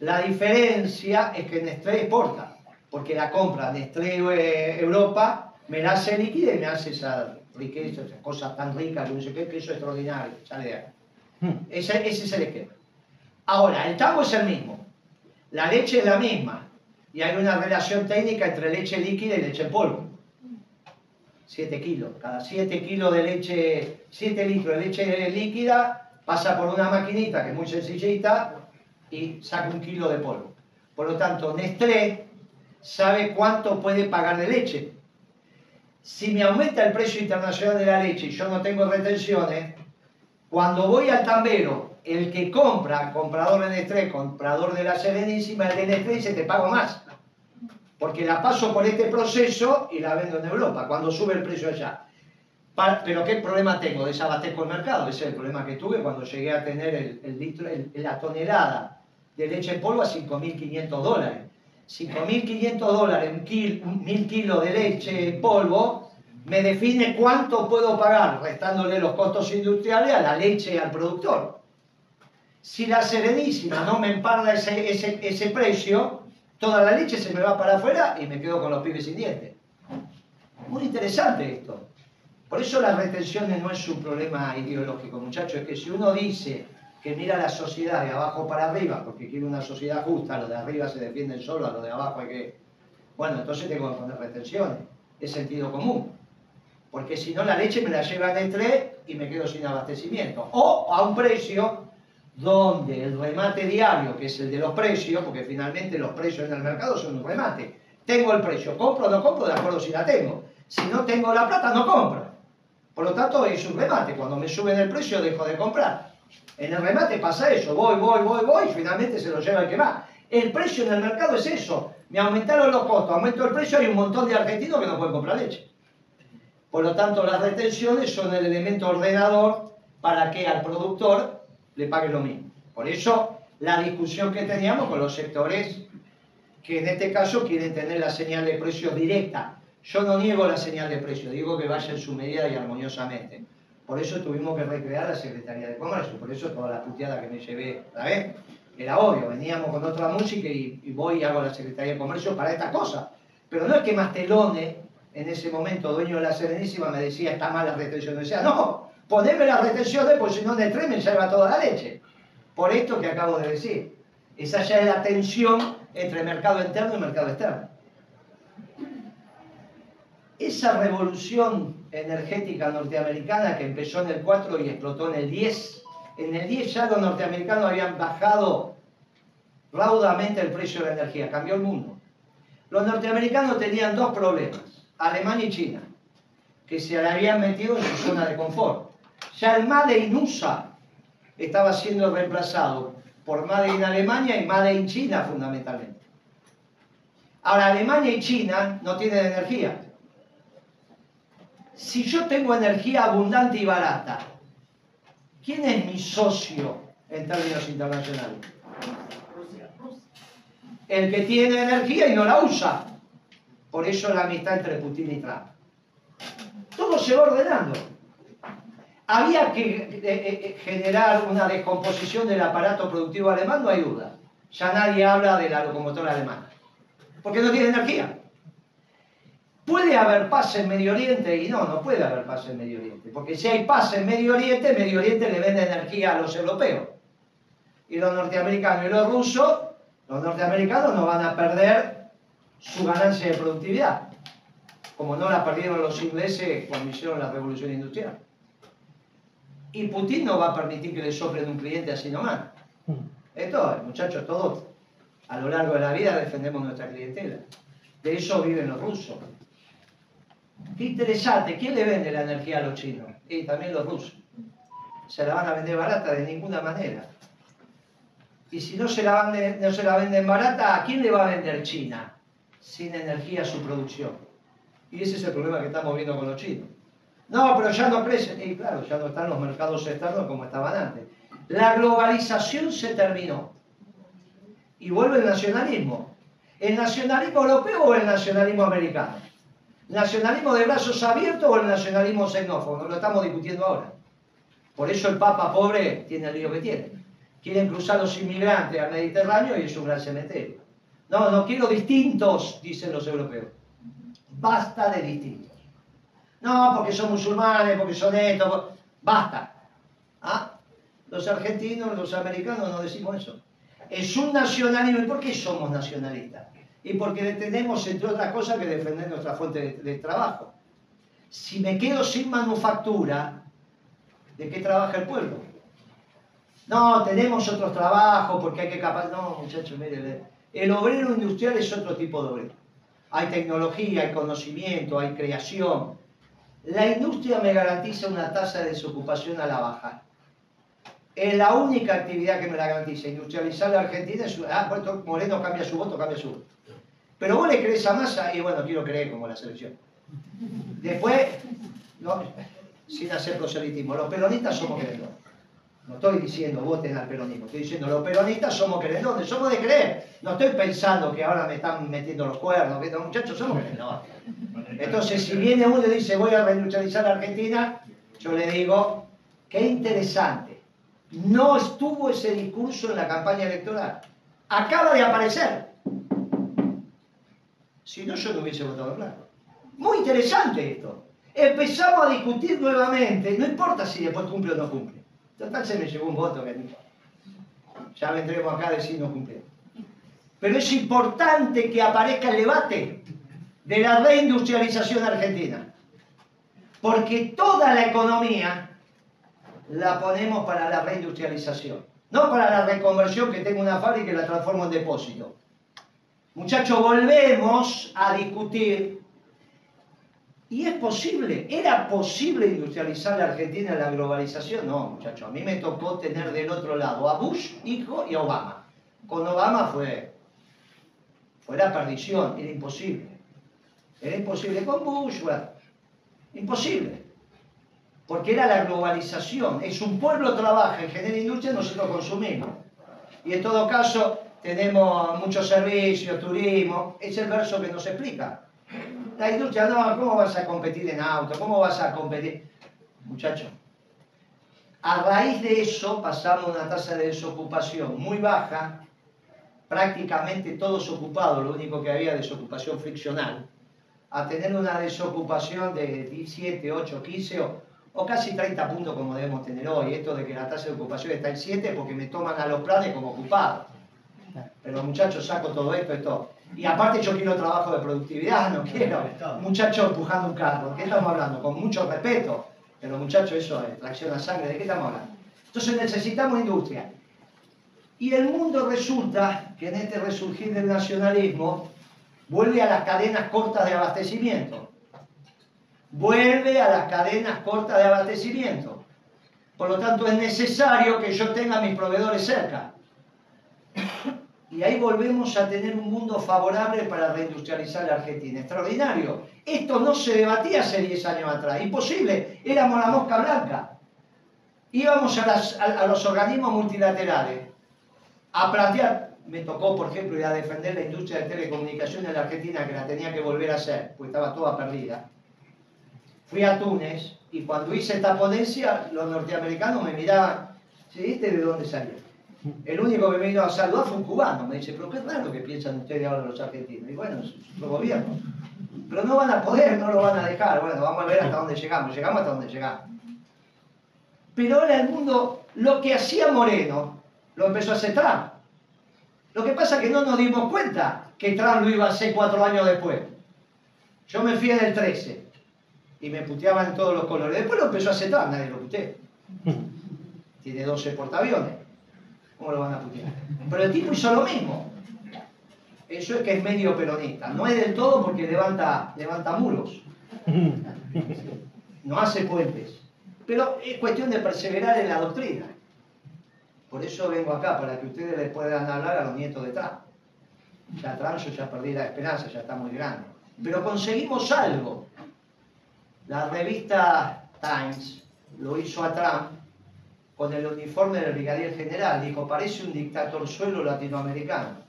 La diferencia es que Nestlé exporta, porque la compra Nestlé eh, Europa me la hace líquida y me hace esa riqueza, esa cosa tan rica, que no sé qué, que eso es extraordinario, sale de acá. Ese, ese es el esquema. Ahora, el tambo es el mismo. La leche es la misma. Y hay una relación técnica entre leche líquida y leche en polvo. 7 kilos. Cada 7 kilos de leche, 7 litros de leche líquida pasa por una maquinita que es muy sencillita y saca un kilo de polvo. Por lo tanto, Nestlé sabe cuánto puede pagar de leche. Si me aumenta el precio internacional de la leche y yo no tengo retenciones, cuando voy al tambero, el que compra, comprador de Nestlé, comprador de la Serenísima, el de Nestlé dice, te pago más. Porque la paso por este proceso y la vendo en Europa, cuando sube el precio allá. pero ¿qué problema tengo? Desabastezco el mercado. Ese es el problema que tuve cuando llegué a tener el, litro, la tonelada de leche en polvo a 5.500 dólares. 5.500 dólares, un, mil kilos de leche en polvo, me define cuánto puedo pagar, restándole los costos industriales a la leche y al productor. Si la Serenísima no me emparda ese, ese, ese precio, toda la leche se me va para afuera y me quedo con los pibes sin dientes. Muy interesante esto. Por eso las retenciones no es un problema ideológico, muchachos, es que si uno dice que mira la sociedad de abajo para arriba, porque quiere una sociedad justa, los de arriba se defienden solo, a los de abajo hay que... Bueno, entonces tengo que poner retenciones, es sentido común. Porque si no la leche me la llevan en tres y me quedo sin abastecimiento. O a un precio donde el remate diario, que es el de los precios, porque finalmente los precios en el mercado son un remate. Tengo el precio, compro o no compro, de acuerdo si la tengo. Si no tengo la plata, no compro. Por lo tanto, es un remate. Cuando me suben el precio, dejo de comprar. En el remate pasa eso. Voy, voy, voy, voy finalmente se lo lleva el que va. El precio en el mercado es eso. Me aumentaron los costos, aumento el precio, hay un montón de argentinos que no pueden comprar leche. Por lo tanto, las retenciones son el elemento ordenador para que al productor le pague lo mismo. Por eso, la discusión que teníamos con los sectores que en este caso quieren tener la señal de precio directa. Yo no niego la señal de precio, digo que vaya en su medida y armoniosamente. Por eso tuvimos que recrear la Secretaría de Comercio, por eso toda la puteada que me llevé, ¿sabes? Era obvio, veníamos con otra música y, voy y hago la Secretaría de Comercio para esta cosa. Pero no es que Mastelone, en ese momento dueño de la Serenísima, me decía, está mal la retención. Decía, no, poneme las retenciones, porque si no de tres me lleva toda la leche. Por esto que acabo de decir. Esa ya es la tensión entre mercado interno y mercado externo. Esa revolución energética norteamericana que empezó en el 4 y explotó en el 10, en el 10 ya los norteamericanos habían bajado raudamente el precio de la energía, cambió el mundo. Los norteamericanos tenían dos problemas, Alemania y China, que se habían metido en su zona de confort. Ya el Made in USA estaba siendo reemplazado por Made in Alemania y Made in China fundamentalmente. Ahora, Alemania y China no tienen energía. Si yo tengo energía abundante y barata, ¿quién es mi socio en términos internacionales? El que tiene energía y no la usa. Por eso la amistad entre Putin y Trump. Todo se va ordenando. Había que eh, eh, generar una descomposición del aparato productivo alemán, no hay duda. Ya nadie habla de la locomotora alemana. Porque no tiene energía. ¿Puede haber paz en Medio Oriente? Y no, no puede haber paz en Medio Oriente. Porque si hay paz en Medio Oriente, Medio Oriente le vende energía a los europeos. Y los norteamericanos y los rusos, los norteamericanos no van a perder su ganancia de productividad. Como no la perdieron los ingleses cuando hicieron la revolución industrial. Y Putin no va a permitir que le soplen un cliente así nomás. Esto, muchachos, todos a lo largo de la vida defendemos nuestra clientela. De eso viven los rusos. Qué interesante, ¿quién le vende la energía a los chinos? Y también los rusos. ¿Se la van a vender barata? De ninguna manera. Y si no se la, vende, no se la venden barata, ¿a quién le va a vender China? Sin energía su producción. Y ese es el problema que estamos viendo con los chinos. No, pero ya no crecen. Y claro, ya no están los mercados externos como estaban antes. La globalización se terminó. Y vuelve el nacionalismo. ¿El nacionalismo europeo o el nacionalismo americano? ¿Nacionalismo de brazos abiertos o el nacionalismo xenófobo? Lo estamos discutiendo ahora. Por eso el Papa pobre tiene el lío que tiene. Quieren cruzar los inmigrantes al Mediterráneo y es un gran cementerio. No, no quiero distintos, dicen los europeos. Basta de distintos. No, porque son musulmanes, porque son estos. Basta. ¿Ah? Los argentinos, los americanos no decimos eso. Es un nacionalismo. ¿Y por qué somos nacionalistas? Y porque tenemos, entre otras cosas, que defender nuestra fuente de, trabajo. Si me quedo sin manufactura, ¿de qué trabaja el pueblo? No, tenemos otros trabajos porque hay que capaz. No, muchachos, mire, el obrero industrial es otro tipo de obrero. Hay tecnología, hay conocimiento, hay creación. La industria me garantiza una tasa de desocupación a la baja. Es la única actividad que me la garantiza. Industrializar la Argentina es. Ah, pues Moreno cambia su voto, cambia su voto. Pero vos le crees a Massa y bueno, quiero creer como la selección. Después, sin hacer proselitismo, los peronistas somos querendores. No estoy diciendo voten al peronismo, estoy diciendo los peronistas somos querendores, somos de creer. No estoy pensando que ahora me están metiendo los cuernos, que los muchachos somos querendores. Entonces, si viene uno y dice voy a reindustrializar la Argentina, yo le digo, qué interesante. No estuvo ese discurso en la campaña electoral. Acaba de aparecer. Si no, yo no hubiese votado claro. Muy interesante esto. Empezamos a discutir nuevamente, no importa si después cumple o no cumple. Total se me llegó un voto que ya vendremos acá a decir no cumple. Pero es importante que aparezca el debate de la reindustrialización argentina. Porque toda la economía la ponemos para la reindustrialización. No para la reconversión que tengo una fábrica y la transformo en depósito. Muchachos, volvemos a discutir. ¿Y es posible? ¿Era posible industrializar la Argentina en la globalización? No, muchachos. A mí me tocó tener del otro lado a Bush, hijo, y a Obama. Con Obama fue, fue la perdición, era imposible. Era imposible con Bush, bueno, imposible. Porque era la globalización. Es un pueblo trabaja y genera industria, nosotros consumimos. Y en todo caso, tenemos muchos servicios, turismo. Es el verso que nos explica. La industria, no, ¿cómo vas a competir en auto? ¿Cómo vas a competir? Muchachos, a raíz de eso pasamos una tasa de desocupación muy baja, prácticamente todos ocupados, lo único que había desocupación friccional, a tener una desocupación de 17, 8, 15 o o casi 30 puntos como debemos tener hoy. Esto de que la tasa de ocupación está en 7 porque me toman a los planes como ocupado. Pero muchachos, saco todo esto, esto. Y aparte yo quiero trabajo de productividad, no quiero muchachos empujando un carro. ¿De qué estamos hablando? Con mucho respeto. Pero muchachos, eso es tracción a sangre. ¿De qué estamos hablando? Entonces necesitamos industria. Y el mundo resulta que en este resurgir del nacionalismo vuelve a las cadenas cortas de abastecimiento vuelve a las cadenas cortas de abastecimiento. Por lo tanto, es necesario que yo tenga a mis proveedores cerca. Y ahí volvemos a tener un mundo favorable para reindustrializar la Argentina. Extraordinario. Esto no se debatía hace 10 años atrás. Imposible. Éramos la mosca blanca. Íbamos a, los organismos multilaterales a plantear, me tocó, por ejemplo, ir a defender la industria de telecomunicaciones en la Argentina, que la tenía que volver a hacer, pues estaba toda perdida fui a Túnez y cuando hice esta ponencia, los norteamericanos me miraban, ¿sí de dónde salió? El único que me vino a saludar fue un cubano. Me dice, pero qué raro que piensan ustedes ahora los argentinos. Y bueno, su gobierno. Pero no van a poder, no lo van a dejar. Bueno, vamos a ver hasta dónde llegamos. Llegamos hasta dónde llegamos. Pero ahora el mundo, lo que hacía Moreno, lo empezó a hacer Trump. Lo que pasa es que no nos dimos cuenta que Trump lo iba a hacer cuatro años después. Yo me fui en el 13 y me puteaban todos los colores. Después lo empezó a aceptar, nadie lo putea. Tiene 12 portaaviones. ¿Cómo lo van a putear? Pero el tipo hizo lo mismo. Eso es que es medio peronista. No es del todo porque levanta, levanta muros. No hace puentes. Pero es cuestión de perseverar en la doctrina. Por eso vengo acá, para que ustedes les puedan hablar a los nietos de Trump. Ya Trump yo ya perdí la esperanza, ya está muy grande. Pero conseguimos algo. La revista Times lo hizo a Trump con el uniforme del brigadier general. Dijo, parece un dictador suelo latinoamericano.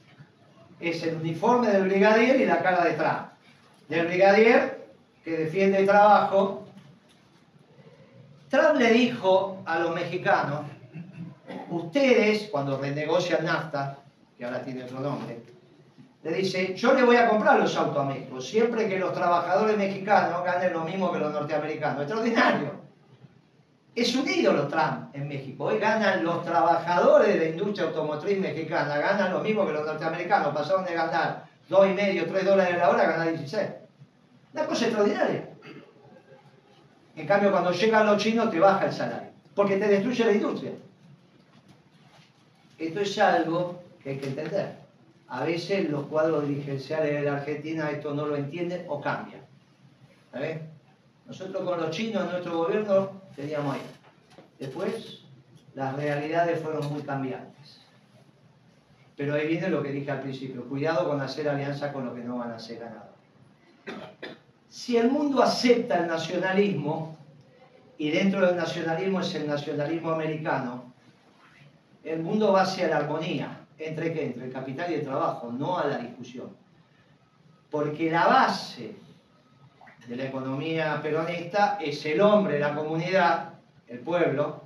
Es el uniforme del brigadier y la cara de Trump. Del brigadier que defiende el trabajo. Trump le dijo a los mexicanos, ustedes, cuando renegocian NAFTA, que ahora tiene otro nombre, le dice, yo le voy a comprar los autos a México, siempre que los trabajadores mexicanos ganen lo mismo que los norteamericanos. Extraordinario. Es un ídolo Trump en México. Hoy ganan los trabajadores de la industria automotriz mexicana, ganan lo mismo que los norteamericanos. Pasaron de ganar 2,5, 3 dólares a la hora a ganar 16. Una cosa extraordinaria. En cambio, cuando llegan los chinos te baja el salario, porque te destruye la industria. Esto es algo que hay que entender. A veces los cuadros dirigenciales de la Argentina esto no lo entienden o cambian. ¿Sabes? Nosotros con los chinos nuestro gobierno teníamos ahí. Después las realidades fueron muy cambiantes. Pero ahí viene lo que dije al principio, cuidado con hacer alianza con lo que no van a ser ganados. Si el mundo acepta el nacionalismo, y dentro del nacionalismo es el nacionalismo americano, el mundo va hacia la armonía. ¿Entre qué? Entre el capital y el trabajo, no a la discusión. Porque la base de la economía peronista es el hombre, la comunidad, el pueblo,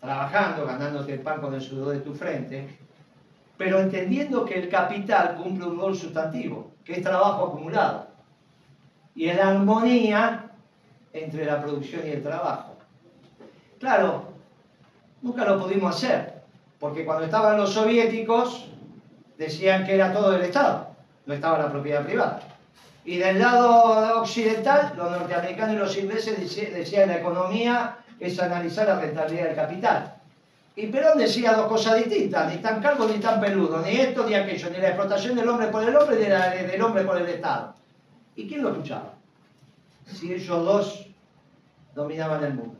trabajando, ganándote el pan con el sudor de tu frente, pero entendiendo que el capital cumple un rol sustantivo, que es trabajo acumulado. Y en la armonía entre la producción y el trabajo. Claro, nunca lo pudimos hacer, porque cuando estaban los soviéticos decían que era todo del Estado, no estaba la propiedad privada. Y del lado occidental, los norteamericanos y los ingleses decían la economía es analizar la rentabilidad del capital. Y Perón decía dos cosas distintas, ni tan calvo ni tan peludo, ni esto ni aquello, ni la explotación del hombre por el hombre ni la del hombre por el Estado. ¿Y quién lo escuchaba? Si ellos dos dominaban el mundo.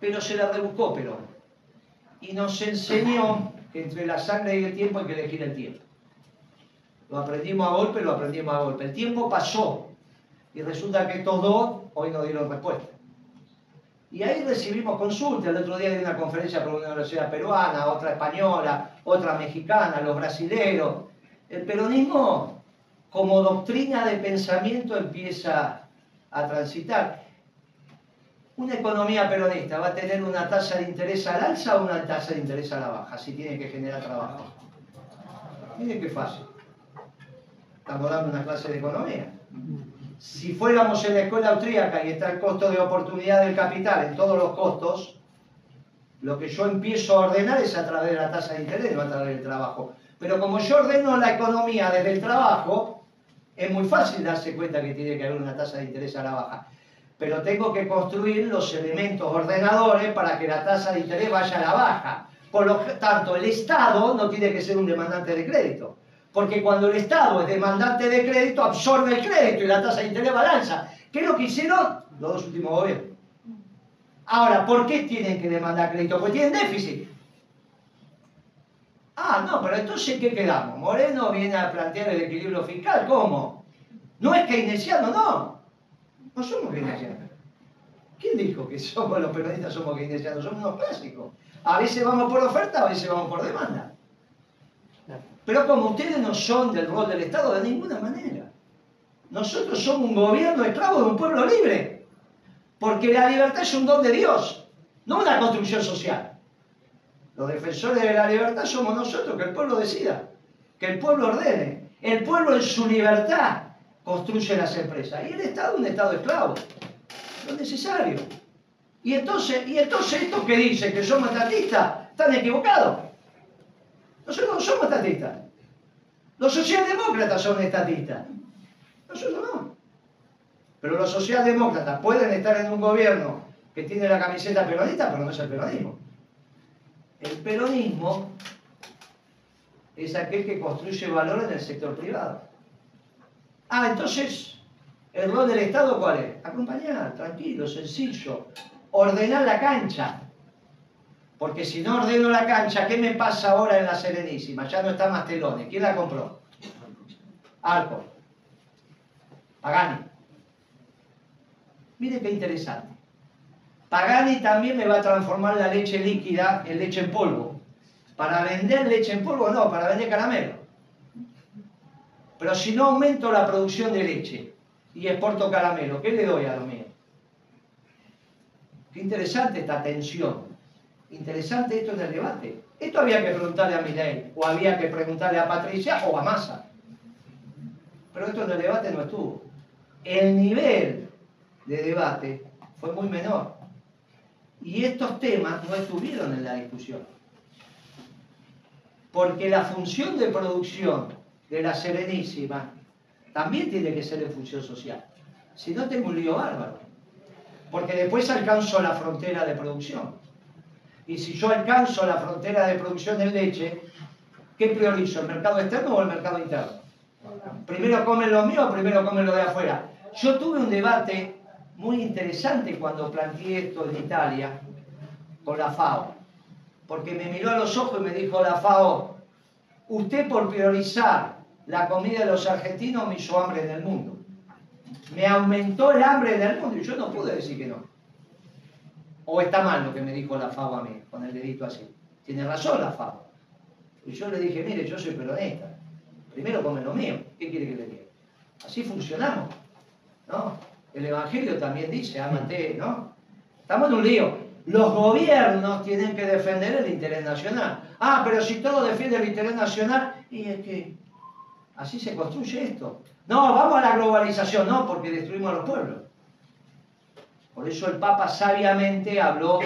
Pero se la rebuscó Perón. Y nos enseñó que entre la sangre y el tiempo hay que elegir el tiempo. Lo aprendimos a golpe, lo aprendimos a golpe. El tiempo pasó y resulta que estos dos hoy no dieron respuesta. Y ahí recibimos consultas. El otro día de una conferencia por una universidad peruana, otra española, otra mexicana, los brasileros. El peronismo, como doctrina de pensamiento, empieza a transitar. Una economía peronista va a tener una tasa de interés al alza o una tasa de interés a la baja, si tiene que generar trabajo. Miren qué fácil. Estamos dando una clase de economía. Si fuéramos en la escuela austríaca y está el costo de oportunidad del capital en todos los costos, lo que yo empiezo a ordenar es a través de la tasa de interés, no a través del trabajo. Pero como yo ordeno la economía desde el trabajo, es muy fácil darse cuenta que tiene que haber una tasa de interés a la baja. Pero tengo que construir los elementos ordenadores para que la tasa de interés vaya a la baja. Por lo tanto, el Estado no tiene que ser un demandante de crédito. Porque cuando el Estado es demandante de crédito, absorbe el crédito y la tasa de interés balanza. ¿Qué es lo que hicieron los dos últimos gobiernos? Ahora, ¿por qué tienen que demandar crédito? Porque tienen déficit. Ah, no, pero entonces ¿qué quedamos? Moreno viene a plantear el equilibrio fiscal. ¿Cómo? No es keynesiano, no. No somos keynesianos. ¿Quién dijo que somos los peronistas somos keynesianos? Somos unos clásicos. A veces vamos por oferta, a veces vamos por demanda. Pero como ustedes no son del rol del Estado de ninguna manera. Nosotros somos un gobierno esclavo de un pueblo libre. Porque la libertad es un don de Dios, no una construcción social. Los defensores de la libertad somos nosotros, que el pueblo decida, que el pueblo ordene. El pueblo en su libertad construye las empresas. Y el Estado un Estado esclavo. Lo necesario. Y entonces, y entonces estos que dicen que somos estatistas están equivocados. Nosotros no somos estatistas. Los socialdemócratas son estatistas. Nosotros no. Pero los socialdemócratas pueden estar en un gobierno que tiene la camiseta peronista, pero no es el peronismo. El peronismo es aquel que construye valor en el sector privado. Ah, entonces, ¿el rol del Estado cuál es? Acompañar, tranquilo, sencillo, ordenar la cancha. Porque si no ordeno la cancha, ¿qué me pasa ahora en la Serenísima? Ya no está Mastelone. ¿Quién la compró? Alcohol. Pagani. Mire qué interesante. Pagani también me va a transformar la leche líquida en leche en polvo. Para vender leche en polvo, no, para vender caramelo. Pero si no aumento la producción de leche y exporto caramelo, ¿qué le doy a lo mío? Qué interesante esta tensión. Interesante esto en el debate. Esto había que preguntarle a Milei, o había que preguntarle a Patricia o a Massa. Pero esto en el debate no estuvo. El nivel de debate fue muy menor. Y estos temas no estuvieron en la discusión. Porque la función de producción de la Serenísima también tiene que ser en función social. Si no, tengo un lío bárbaro. Porque después alcanzo la frontera de producción. Y si yo alcanzo la frontera de producción de leche, ¿qué priorizo? ¿El mercado externo o el mercado interno? Primero comen lo mío o primero comen lo de afuera. Yo tuve un debate muy interesante cuando planteé esto en Italia con la FAO. Porque me miró a los ojos y me dijo la FAO, usted por priorizar la comida de los argentinos me hizo hambre en el mundo. Me aumentó el hambre en el mundo y yo no pude decir que no. ¿O está mal lo que me dijo la FAO a mí, con el dedito así? Tiene razón la FAO. Y yo le dije, mire, yo soy peronista. Primero come lo mío. ¿Qué quiere que le diga? Así funcionamos. ¿no? El Evangelio también dice, amate, ¿no? Estamos en un lío. Los gobiernos tienen que defender el interés nacional. Ah, pero si todo defiende el interés nacional, y es que así se construye esto. No, vamos a la globalización, no, porque destruimos a los pueblos. Por eso el Papa sabiamente habló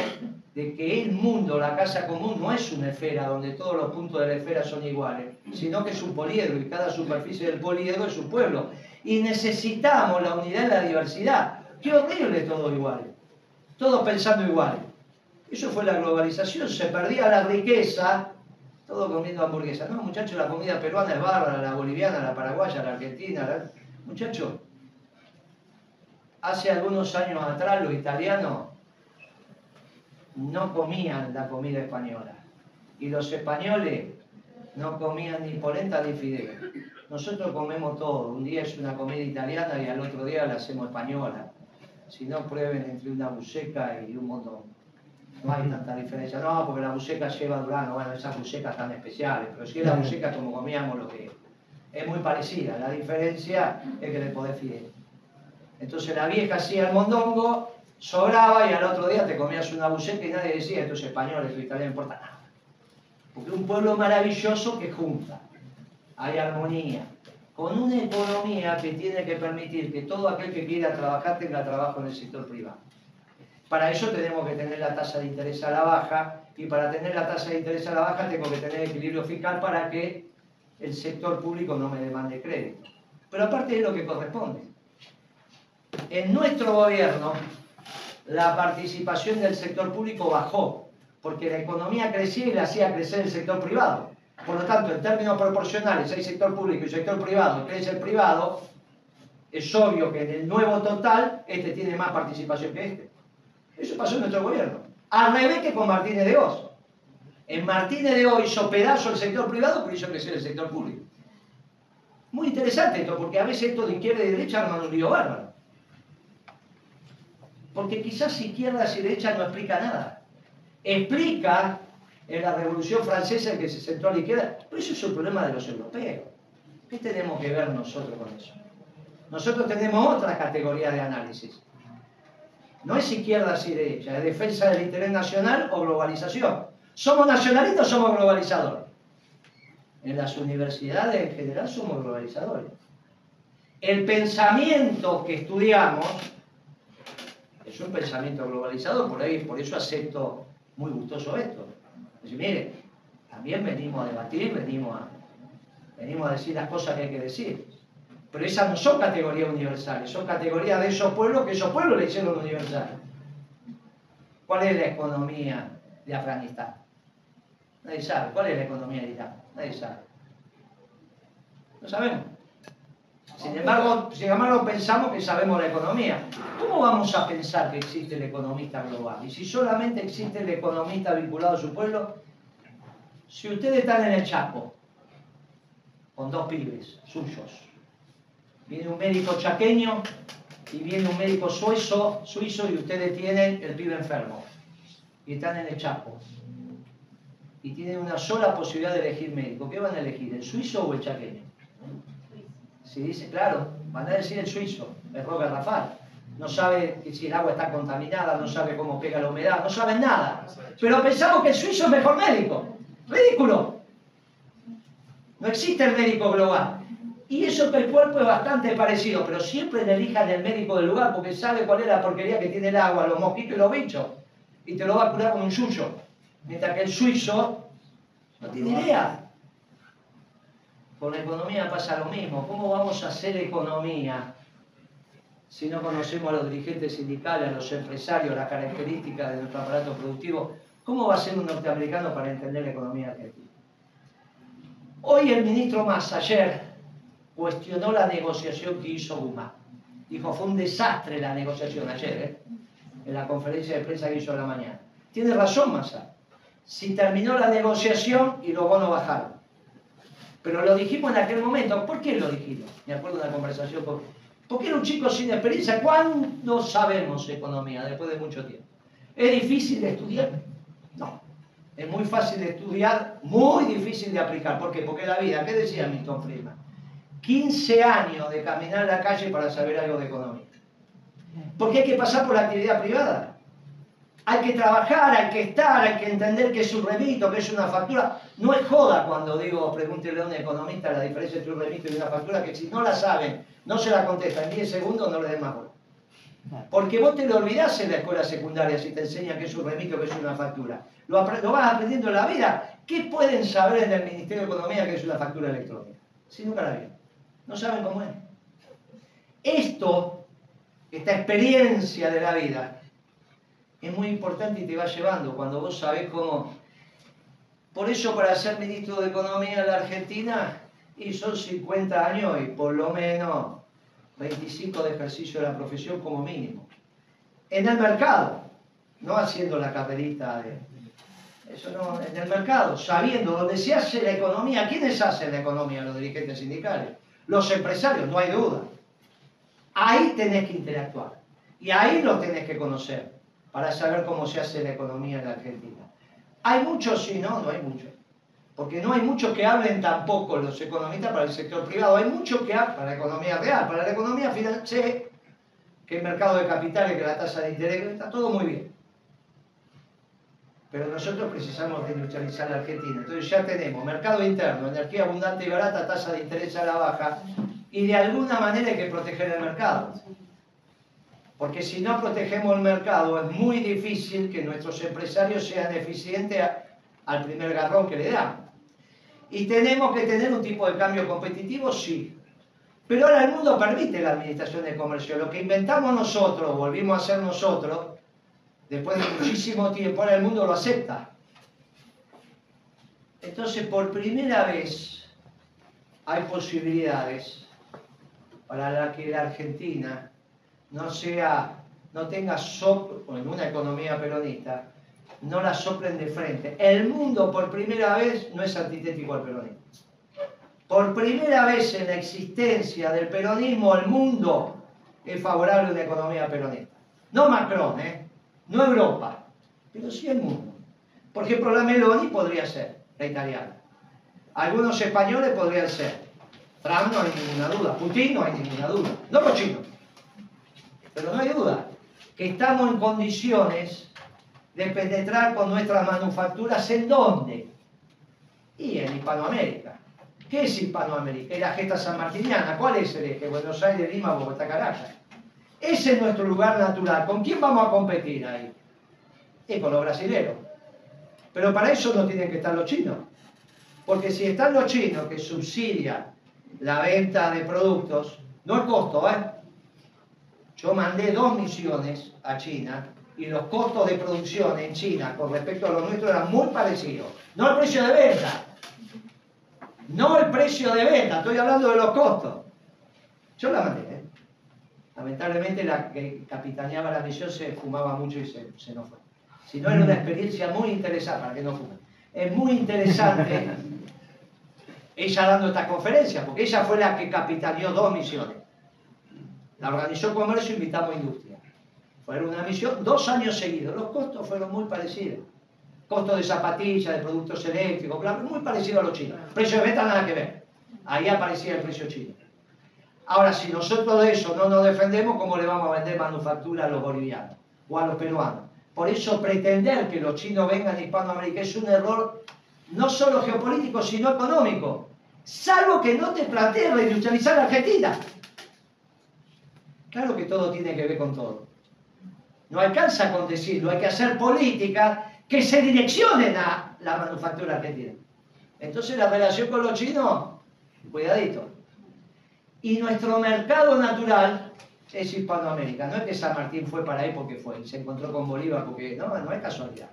de que el mundo, la casa común, no es una esfera donde todos los puntos de la esfera son iguales, sino que es un poliedro y cada superficie del poliedro es un pueblo. Y necesitamos la unidad y la diversidad. Qué horrible todo igual, todos pensando igual. Eso fue la globalización, se perdía la riqueza, todo comiendo hamburguesas. No, muchachos, la comida peruana es bárbara, la boliviana, la paraguaya, la argentina. La... Muchachos, hace algunos años atrás los italianos no comían la comida española. Y los españoles no comían ni polenta ni fideo. Nosotros comemos todo. Un día es una comida italiana y al otro día la hacemos española. Si no, prueben entre una buceca y un montón. No hay tanta diferencia. No, porque la buceca lleva durano. Bueno, esas bucecas tan especiales. Pero si es la buceca como comíamos lo que es. Es muy parecida. La diferencia es que le podés fideo. Entonces la vieja hacía el mondongo sobraba y al otro día te comías una buceca y nadie decía, esto es español, esto es italiano, no importa nada. Porque un pueblo maravilloso que junta, hay armonía, con una economía que tiene que permitir que todo aquel que quiera trabajar tenga trabajo en el sector privado. Para eso tenemos que tener la tasa de interés a la baja y para tener la tasa de interés a la baja tengo que tener equilibrio fiscal para que el sector público no me demande crédito. Pero aparte es lo que corresponde. En nuestro gobierno la participación del sector público bajó, porque la economía crecía y la hacía crecer el sector privado. Por lo tanto, en términos proporcionales, hay sector público y sector privado, crece el privado, es obvio que en el nuevo total, este tiene más participación que este. Eso pasó en nuestro gobierno. Al revés que con Martínez de Oz. En Martínez de Oz hizo pedazo el sector privado, pero hizo crecer el sector público. Muy interesante esto, porque a veces esto de izquierda y derecha arman un lío bárbaro. Porque quizás izquierda y derecha no explica nada. Explica en la Revolución Francesa que se centró a la izquierda, pero eso es el problema de los europeos. ¿Qué tenemos que ver nosotros con eso? Nosotros tenemos otra categoría de análisis. No es izquierda y derecha, es defensa del interés nacional o globalización. ¿Somos nacionalistas o somos globalizadores? En las universidades en general somos globalizadores. El pensamiento que estudiamos un pensamiento globalizado, por ahí, por eso acepto muy gustoso esto. Dice, mire, también venimos a debatir, venimos a, venimos a decir las cosas que hay que decir. Pero esas no son categorías universales, son categorías de esos pueblos que esos pueblos le hicieron universal. ¿Cuál es la economía de Afganistán? Nadie sabe. ¿Cuál es la economía de Irán? Nadie sabe. No sabemos. Sin embargo, sin embargo, pensamos que sabemos la economía. ¿Cómo vamos a pensar que existe el economista global? Y si solamente existe el economista vinculado a su pueblo, si ustedes están en el Chaco, con dos pibes suyos, viene un médico chaqueño y viene un médico suizo, suizo y ustedes tienen el pibe enfermo, y están en el Chaco, y tienen una sola posibilidad de elegir médico, ¿qué van a elegir, el suizo o el chaqueño? Si dice, claro, van a decir el suizo, el Robert Rafal. No sabe si el agua está contaminada, no sabe cómo pega la humedad, no saben nada. Pero pensamos que el suizo es mejor médico. Ridículo. No existe el médico global. Y eso que el cuerpo es bastante parecido, pero siempre elijan el médico del lugar porque sabe cuál es la porquería que tiene el agua, los mosquitos y los bichos. Y te lo va a curar con un suyo. Mientras que el suizo no tiene idea. Con la economía pasa lo mismo. ¿Cómo vamos a hacer economía si no conocemos a los dirigentes sindicales, a los empresarios, las características de nuestro aparato productivo? ¿Cómo va a ser un norteamericano para entender la economía argentina? Hoy el ministro Massa, ayer, cuestionó la negociación que hizo Guzmán. Dijo, fue un desastre la negociación ayer, ¿eh? en la conferencia de prensa que hizo la mañana. Tiene razón Massa. Si terminó la negociación y los bonos bajaron. Pero lo dijimos en aquel momento. ¿Por qué lo dijimos? Me acuerdo de una conversación con... Porque era un chico sin experiencia. ¿Cuándo sabemos economía después de mucho tiempo? ¿Es difícil de estudiar? No. Es muy fácil de estudiar, muy difícil de aplicar. ¿Por qué? Porque la vida, ¿qué decía Milton Friedman? 15 años de caminar la calle para saber algo de economía. Porque hay que pasar por la actividad privada. Hay que trabajar, hay que estar, hay que entender que es un remito, que es una factura. No es joda cuando digo, pregúntele a un economista la diferencia entre un remito y una factura, que si no la saben, no se la contesta en 10 segundos, no le den más bola. Porque vos te lo olvidás en la escuela secundaria si te enseñan que es un remito, que es una factura. Lo, lo vas aprendiendo en la vida. ¿Qué pueden saber en el Ministerio de Economía que es una factura electrónica? Si nunca la vieron. No saben cómo es. Esto, esta experiencia de la vida, es muy importante y te va llevando cuando vos sabés cómo. Por eso, para ser ministro de Economía en la Argentina, y son 50 años y por lo menos 25 de ejercicio de la profesión como mínimo. En el mercado, no haciendo la carrerita de. Eso no, en el mercado, sabiendo dónde se hace la economía. ¿Quiénes hacen la economía? Los dirigentes sindicales. Los empresarios, no hay duda. Ahí tenés que interactuar. Y ahí lo tenés que conocer para saber cómo se hace la economía en la Argentina. ¿Hay muchos? Sí, no, no hay muchos. Porque no hay muchos que hablen tampoco los economistas para el sector privado. Hay muchos que hablan para la economía real. Para la economía financiera, que el mercado de capitales, que la tasa de interés, está todo muy bien. Pero nosotros precisamos reindustrializar la Argentina. Entonces ya tenemos mercado interno, energía abundante y barata, tasa de interés a la baja, y de alguna manera hay que proteger el mercado. Porque si no protegemos el mercado es muy difícil que nuestros empresarios sean eficientes al primer garrón que le dan. Y tenemos que tener un tipo de cambio competitivo, sí. Pero ahora el mundo permite la administración de comercio. Lo que inventamos nosotros, volvimos a hacer nosotros, después de muchísimo tiempo, ahora el mundo lo acepta. Entonces, por primera vez, hay posibilidades para que la Argentina no sea, no tenga soplo, en una economía peronista, no la soplen de frente. El mundo por primera vez no es antitético al peronismo. Por primera vez en la existencia del peronismo, el mundo es favorable a una economía peronista. No Macron, ¿eh? no Europa, pero sí el mundo. Por ejemplo, la Meloni podría ser la italiana. Algunos españoles podrían ser. Trump no hay ninguna duda. Putin no hay ninguna duda. No los chinos. Pero no hay duda que estamos en condiciones de penetrar con nuestras manufacturas en dónde? Y en Hispanoamérica. ¿Qué es Hispanoamérica? Es la gesta sanmartiniana. ¿Cuál es el eje? Buenos Aires, Lima, Bogotá, Caracas. Ese es nuestro lugar natural. ¿Con quién vamos a competir ahí? Y con los brasileños. Pero para eso no tienen que estar los chinos. Porque si están los chinos que subsidian la venta de productos, no el costo, ¿eh? Yo mandé dos misiones a China y los costos de producción en China con respecto a los nuestros eran muy parecidos. No el precio de venta. No el precio de venta, estoy hablando de los costos. Yo la mandé, ¿eh? Lamentablemente la que capitaneaba la misión se fumaba mucho y se, se nos fue. Si no, era una experiencia muy interesante, para que no fumen. Es muy interesante ella dando esta conferencia, porque ella fue la que capitaneó dos misiones. La organizó comercio invitamos industria. Fue una misión dos años seguidos. Los costos fueron muy parecidos. Costos de zapatillas, de productos eléctricos, muy parecido a los chinos. Precio de venta nada que ver. Ahí aparecía el precio chino. Ahora, si nosotros de eso no nos defendemos, ¿cómo le vamos a vender manufactura a los bolivianos o a los peruanos? Por eso pretender que los chinos vengan a Hispanoamérica es un error no solo geopolítico, sino económico. Salvo que no te plantees reindustrializar Argentina. Claro que todo tiene que ver con todo. No alcanza con decirlo, hay que hacer políticas que se direccionen a la manufactura argentina. Entonces la relación con los chinos, cuidadito. Y nuestro mercado natural es Hispanoamérica. No es que San Martín fue para ahí porque fue, se encontró con Bolívar porque no, no es casualidad.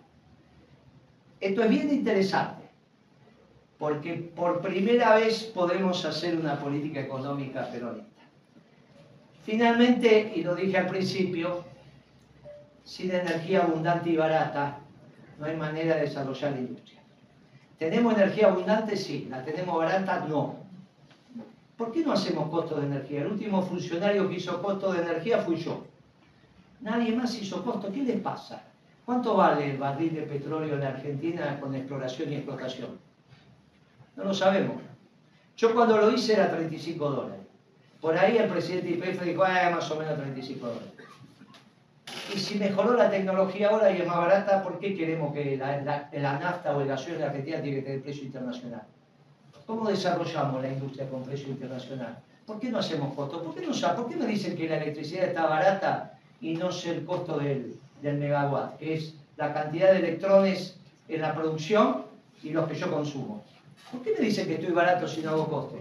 Esto es bien interesante, porque por primera vez podemos hacer una política económica peronista. Finalmente, y lo dije al principio, sin energía abundante y barata, no hay manera de desarrollar la industria. ¿Tenemos energía abundante? Sí. ¿La tenemos barata? No. ¿Por qué no hacemos costo de energía? El último funcionario que hizo costo de energía fui yo. Nadie más hizo costo. ¿Qué les pasa? ¿Cuánto vale el barril de petróleo en Argentina con exploración y explotación? No lo sabemos. Yo cuando lo hice era 35 dólares. Por ahí el presidente IPF dijo, ah, más o menos 35 dólares. Y si mejoró la tecnología ahora y es más barata, ¿por qué queremos que la, nafta o el gasoil de Argentina tiene que tener precio internacional? ¿Cómo desarrollamos la industria con precio internacional? ¿Por qué no hacemos fotos? ¿Por qué, no, ¿Por qué me dicen que la electricidad está barata y no sé el costo del, del megawatt, que es la cantidad de electrones en la producción y los que yo consumo. ¿Por qué me dicen que estoy barato si no hago coste?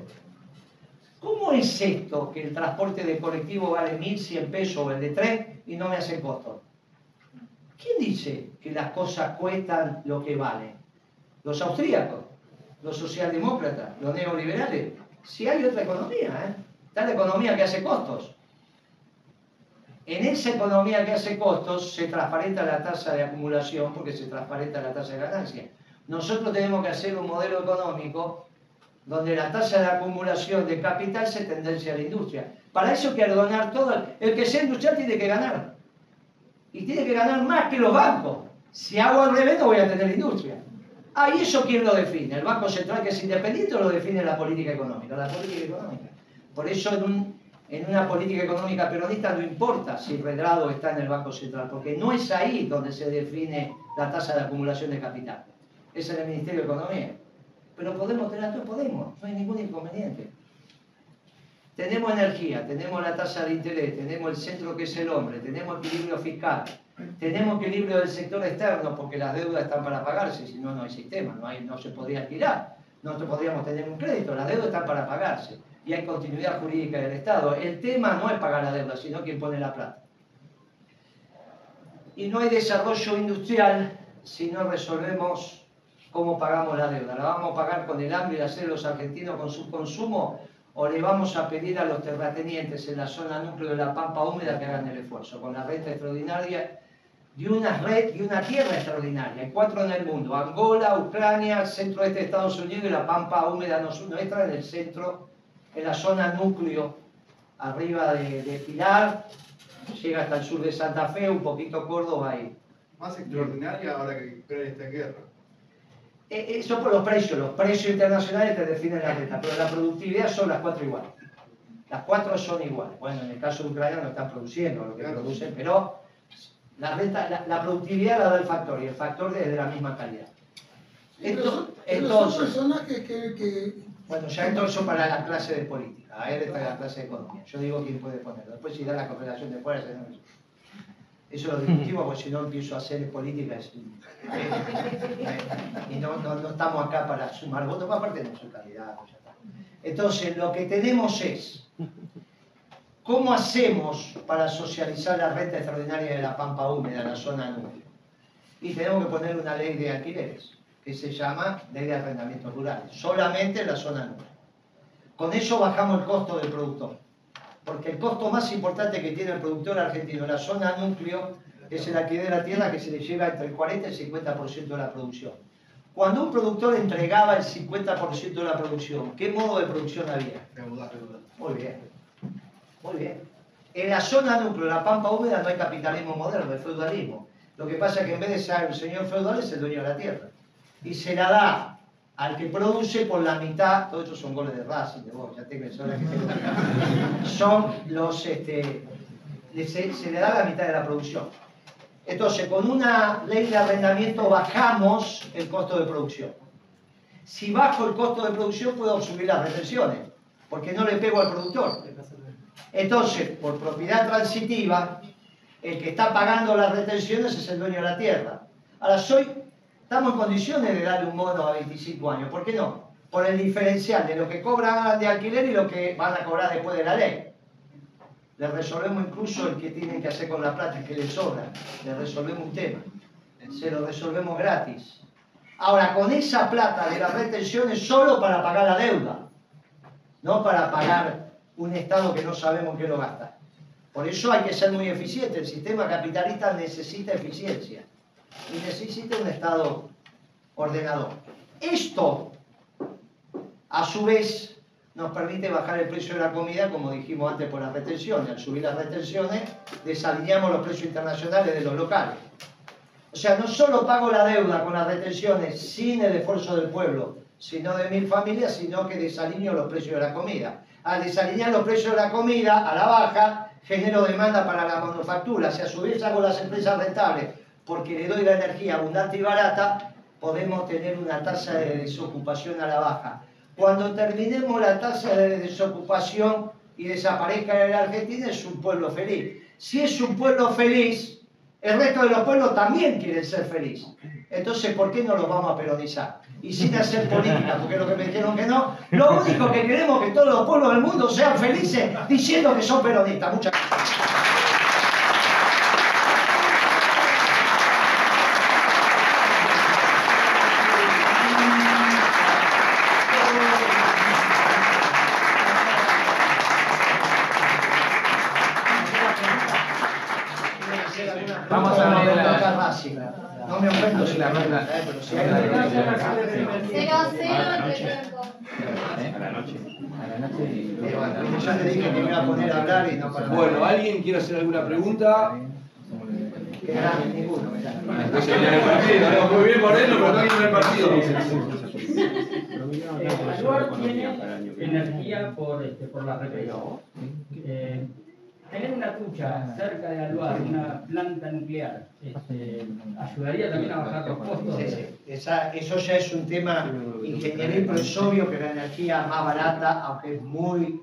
¿Cómo es esto que el transporte de colectivo vale 1.100 pesos o el de tren y no me hacen costo? ¿Quién dice que las cosas cuestan lo que valen? Los austríacos, los socialdemócratas, los neoliberales. Si hay otra economía, ¿eh? está la economía que hace costos. En esa economía que hace costos se transparenta la tasa de acumulación porque se transparenta la tasa de ganancia. Nosotros tenemos que hacer un modelo económico donde la tasa de acumulación de capital se tendencia a la industria. Para eso que donar todo. El que sea industrial tiene que ganar. Y tiene que ganar más que los bancos. Si hago al revés no voy a tener industria. Ah, ¿y eso quién lo define? ¿El Banco Central que es independiente o lo define la política económica? La política económica. Por eso en, un, en una política económica peronista no importa si redrado está en el Banco Central, porque no es ahí donde se define la tasa de acumulación de capital. Es en el Ministerio de Economía. Pero podemos tener todo, podemos, no hay ningún inconveniente. Tenemos energía, tenemos la tasa de interés, tenemos el centro que es el hombre, tenemos equilibrio fiscal, tenemos equilibrio del sector externo porque las deudas están para pagarse, si no, no hay sistema, no, no se podría alquilar, no podríamos tener un crédito, las deudas están para pagarse y hay continuidad jurídica del Estado. El tema no es pagar la deuda, sino quien pone la plata. Y no hay desarrollo industrial si no resolvemos cómo pagamos la deuda. ¿La vamos a pagar con el hambre de hacer los argentinos con su consumo o le vamos a pedir a los terratenientes en la zona núcleo de la Pampa Húmeda que hagan el esfuerzo con la renta extraordinaria de una red y una tierra extraordinaria, hay cuatro en el mundo, Angola, Ucrania, centro este de Estados Unidos y la Pampa Húmeda nuestra en el centro, en la zona núcleo, arriba de, de Pilar, llega hasta el sur de Santa Fe, un poquito Córdoba ahí. Más extraordinaria ahora que Ucrania está en guerra. Eh, Eso por los precios, los precios internacionales te definen la renta, pero la productividad son las cuatro iguales. Las cuatro son iguales. Bueno, en el caso de Ucrania no están produciendo lo que producen, pero la, renta, la, la, productividad la da el factor y el factor es de la misma calidad. Esto, entonces, personas que, que, que, Bueno, ya esto eso para la clase de política, a él está la clase de economía. Yo digo quién puede ponerlo. Después si da la correlación de fuerzas, no, eso. lo discutimos porque si no empiezo a hacer política es, y no, no, no, estamos acá para sumar votos, aparte de su calidad. Ya está. Entonces lo que tenemos es ¿Cómo hacemos para socializar la renta extraordinaria de la pampa húmeda, la zona núcleo? Y tenemos que poner una ley de alquileres, que se llama ley de arrendamientos rurales, solamente en la zona núcleo. Con eso bajamos el costo del productor, porque el costo más importante que tiene el productor argentino en la zona núcleo es el alquiler de la tierra que se le lleva entre el 40 y el 50% de la producción. Cuando un productor entregaba el 50% de la producción, ¿qué modo de producción había? Muy bien. Muy bien. En la zona núcleo, la pampa húmeda, no hay capitalismo moderno, hay feudalismo. Lo que pasa es que en vez de ser el señor feudal es el dueño de la tierra. Y se la da al que produce por la mitad, todos estos son goles de Racing, de vos, ya te que son los, este, se, se le da la mitad de la producción. Entonces, con una ley de arrendamiento bajamos el costo de producción. Si bajo el costo de producción, puedo subir las retenciones, porque no le pego al productor. Entonces, por propiedad transitiva, el que está pagando las retenciones es el dueño de la tierra. Ahora, soy, estamos en condiciones de darle un bono a 25 años. ¿Por qué no? Por el diferencial de lo que cobran de alquiler y lo que van a cobrar después de la ley. Le resolvemos incluso el que tienen que hacer con la plata, que le sobra. Le resolvemos un tema. Se lo resolvemos gratis. Ahora, con esa plata de las retenciones solo para pagar la deuda, no para pagar un Estado que no sabemos qué lo gasta. Por eso hay que ser muy eficiente. El sistema capitalista necesita eficiencia y necesita un Estado ordenador. Esto, a su vez, nos permite bajar el precio de la comida, como dijimos antes, por las retenciones. Al subir las retenciones, desalineamos los precios internacionales de los locales. O sea, no solo pago la deuda con las retenciones sin el esfuerzo del pueblo, sino de mil familias, sino que desalineo los precios de la comida al desalinear los precios de la comida a la baja, genero demanda para la manufactura. Si a su vez hago las empresas rentables porque le doy la energía abundante y barata, podemos tener una tasa de desocupación a la baja. Cuando terminemos la tasa de desocupación, y desaparezca de la Argentina, es un pueblo feliz. Si es un pueblo feliz, el resto de los pueblos también quieren ser felices. Entonces, ¿por qué no los vamos a peronizar? Y sin hacer política, porque lo que me dijeron que no, lo único que queremos es que todos los pueblos del mundo sean felices diciendo que son peronistas. Muchas gracias. La eh, hay Cero a cero entre. A la noche. A la noche y Eh, bueno, como ya le dije que me iba a poner a hablar y no para Bueno, ¿alguien quiere hacer alguna pregunta? Que era ninguno, mirá. Entonces viene el partido, ¿no? Muy bien por él, pero no viene el partido. Eh, Aluar tiene energía por, este, por la represa. Eh, tener una tucha cerca de Aluar, una planta nuclear, este, ayudaría también a bajar los costos. Sí, sí. Esa- eso ya es un tema ingenieril, pero es obvio que la energía más barata, aunque es muy,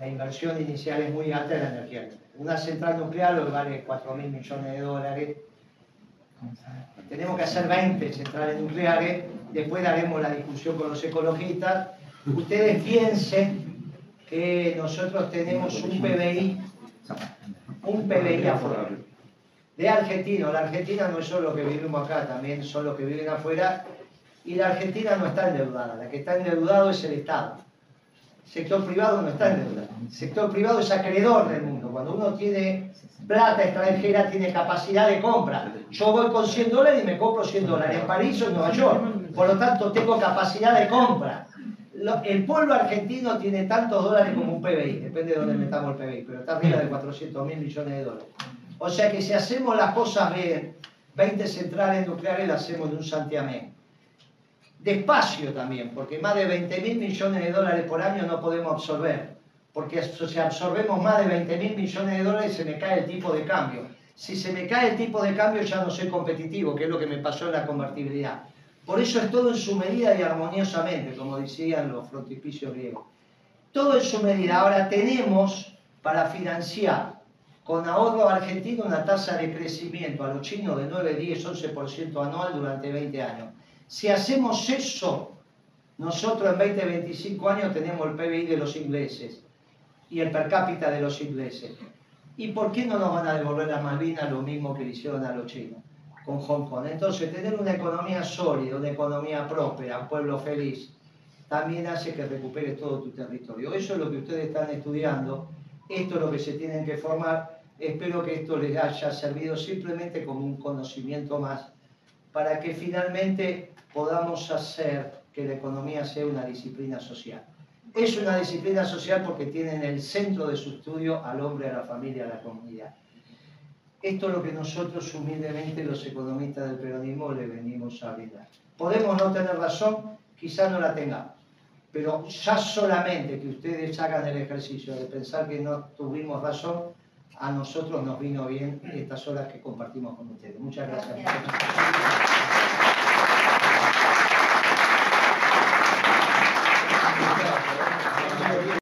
la inversión inicial es muy alta, es la energía nuclear. Una central nuclear lo que vale 4 mil millones de dólares. Tenemos que hacer 20 centrales nucleares, después daremos la discusión con los ecologistas. Ustedes piensen que nosotros tenemos un PBI, un PBI afuera de argentinos. La Argentina no es solo que vivimos acá, también son los que viven afuera. Y la Argentina no está endeudada, la que está endeudado es el Estado. El sector privado no está endeudado. El sector privado es acreedor del mundo. Cuando uno tiene plata extranjera, tiene capacidad de compra. Yo voy con 100 dólares y me compro 100 dólares en París o en Nueva York. Por lo tanto, tengo capacidad de compra. Lo- El pueblo argentino tiene tantos dólares como un PBI, depende de dónde metamos el PBI, pero está arriba de 400 mil millones de dólares. O sea que si hacemos las cosas bien, 20 centrales nucleares las hacemos de un santiamén. Despacio también, porque más de 20 mil millones de dólares por año no podemos absorber. Porque si absorbemos más de 20 mil millones de dólares se me cae el tipo de cambio. Si se me cae el tipo de cambio ya no soy competitivo, que es lo que me pasó en la convertibilidad. Por eso es todo en su medida y armoniosamente, como decían los frontispicios griegos. Todo en su medida. Ahora tenemos para financiar con ahorro argentino una tasa de crecimiento a los chinos de 9, 10, 11% anual durante 20 años. Si hacemos eso, nosotros en 20, 25 años tenemos el PBI de los ingleses y el per cápita de los ingleses. ¿Y por qué no nos van a devolver las Malvinas lo mismo que le hicieron a los chinos con Hong Kong? Entonces, tener una economía sólida, una economía próspera, un pueblo feliz, también hace que recuperes todo tu territorio. Eso es lo que ustedes están estudiando, esto es lo que se tienen que formar. Espero que esto les haya servido simplemente como un conocimiento más para que finalmente podamos hacer que la economía sea una disciplina social. Es una disciplina social porque tiene en el centro de su estudio al hombre, a la familia, a la comunidad. Esto es lo que nosotros humildemente los economistas del peronismo le venimos a brindar. Podemos no tener razón, quizás no la tengamos, pero ya solamente que ustedes hagan el ejercicio de pensar que no tuvimos razón, a nosotros nos vino bien estas horas que compartimos con ustedes. Muchas gracias. Gracias.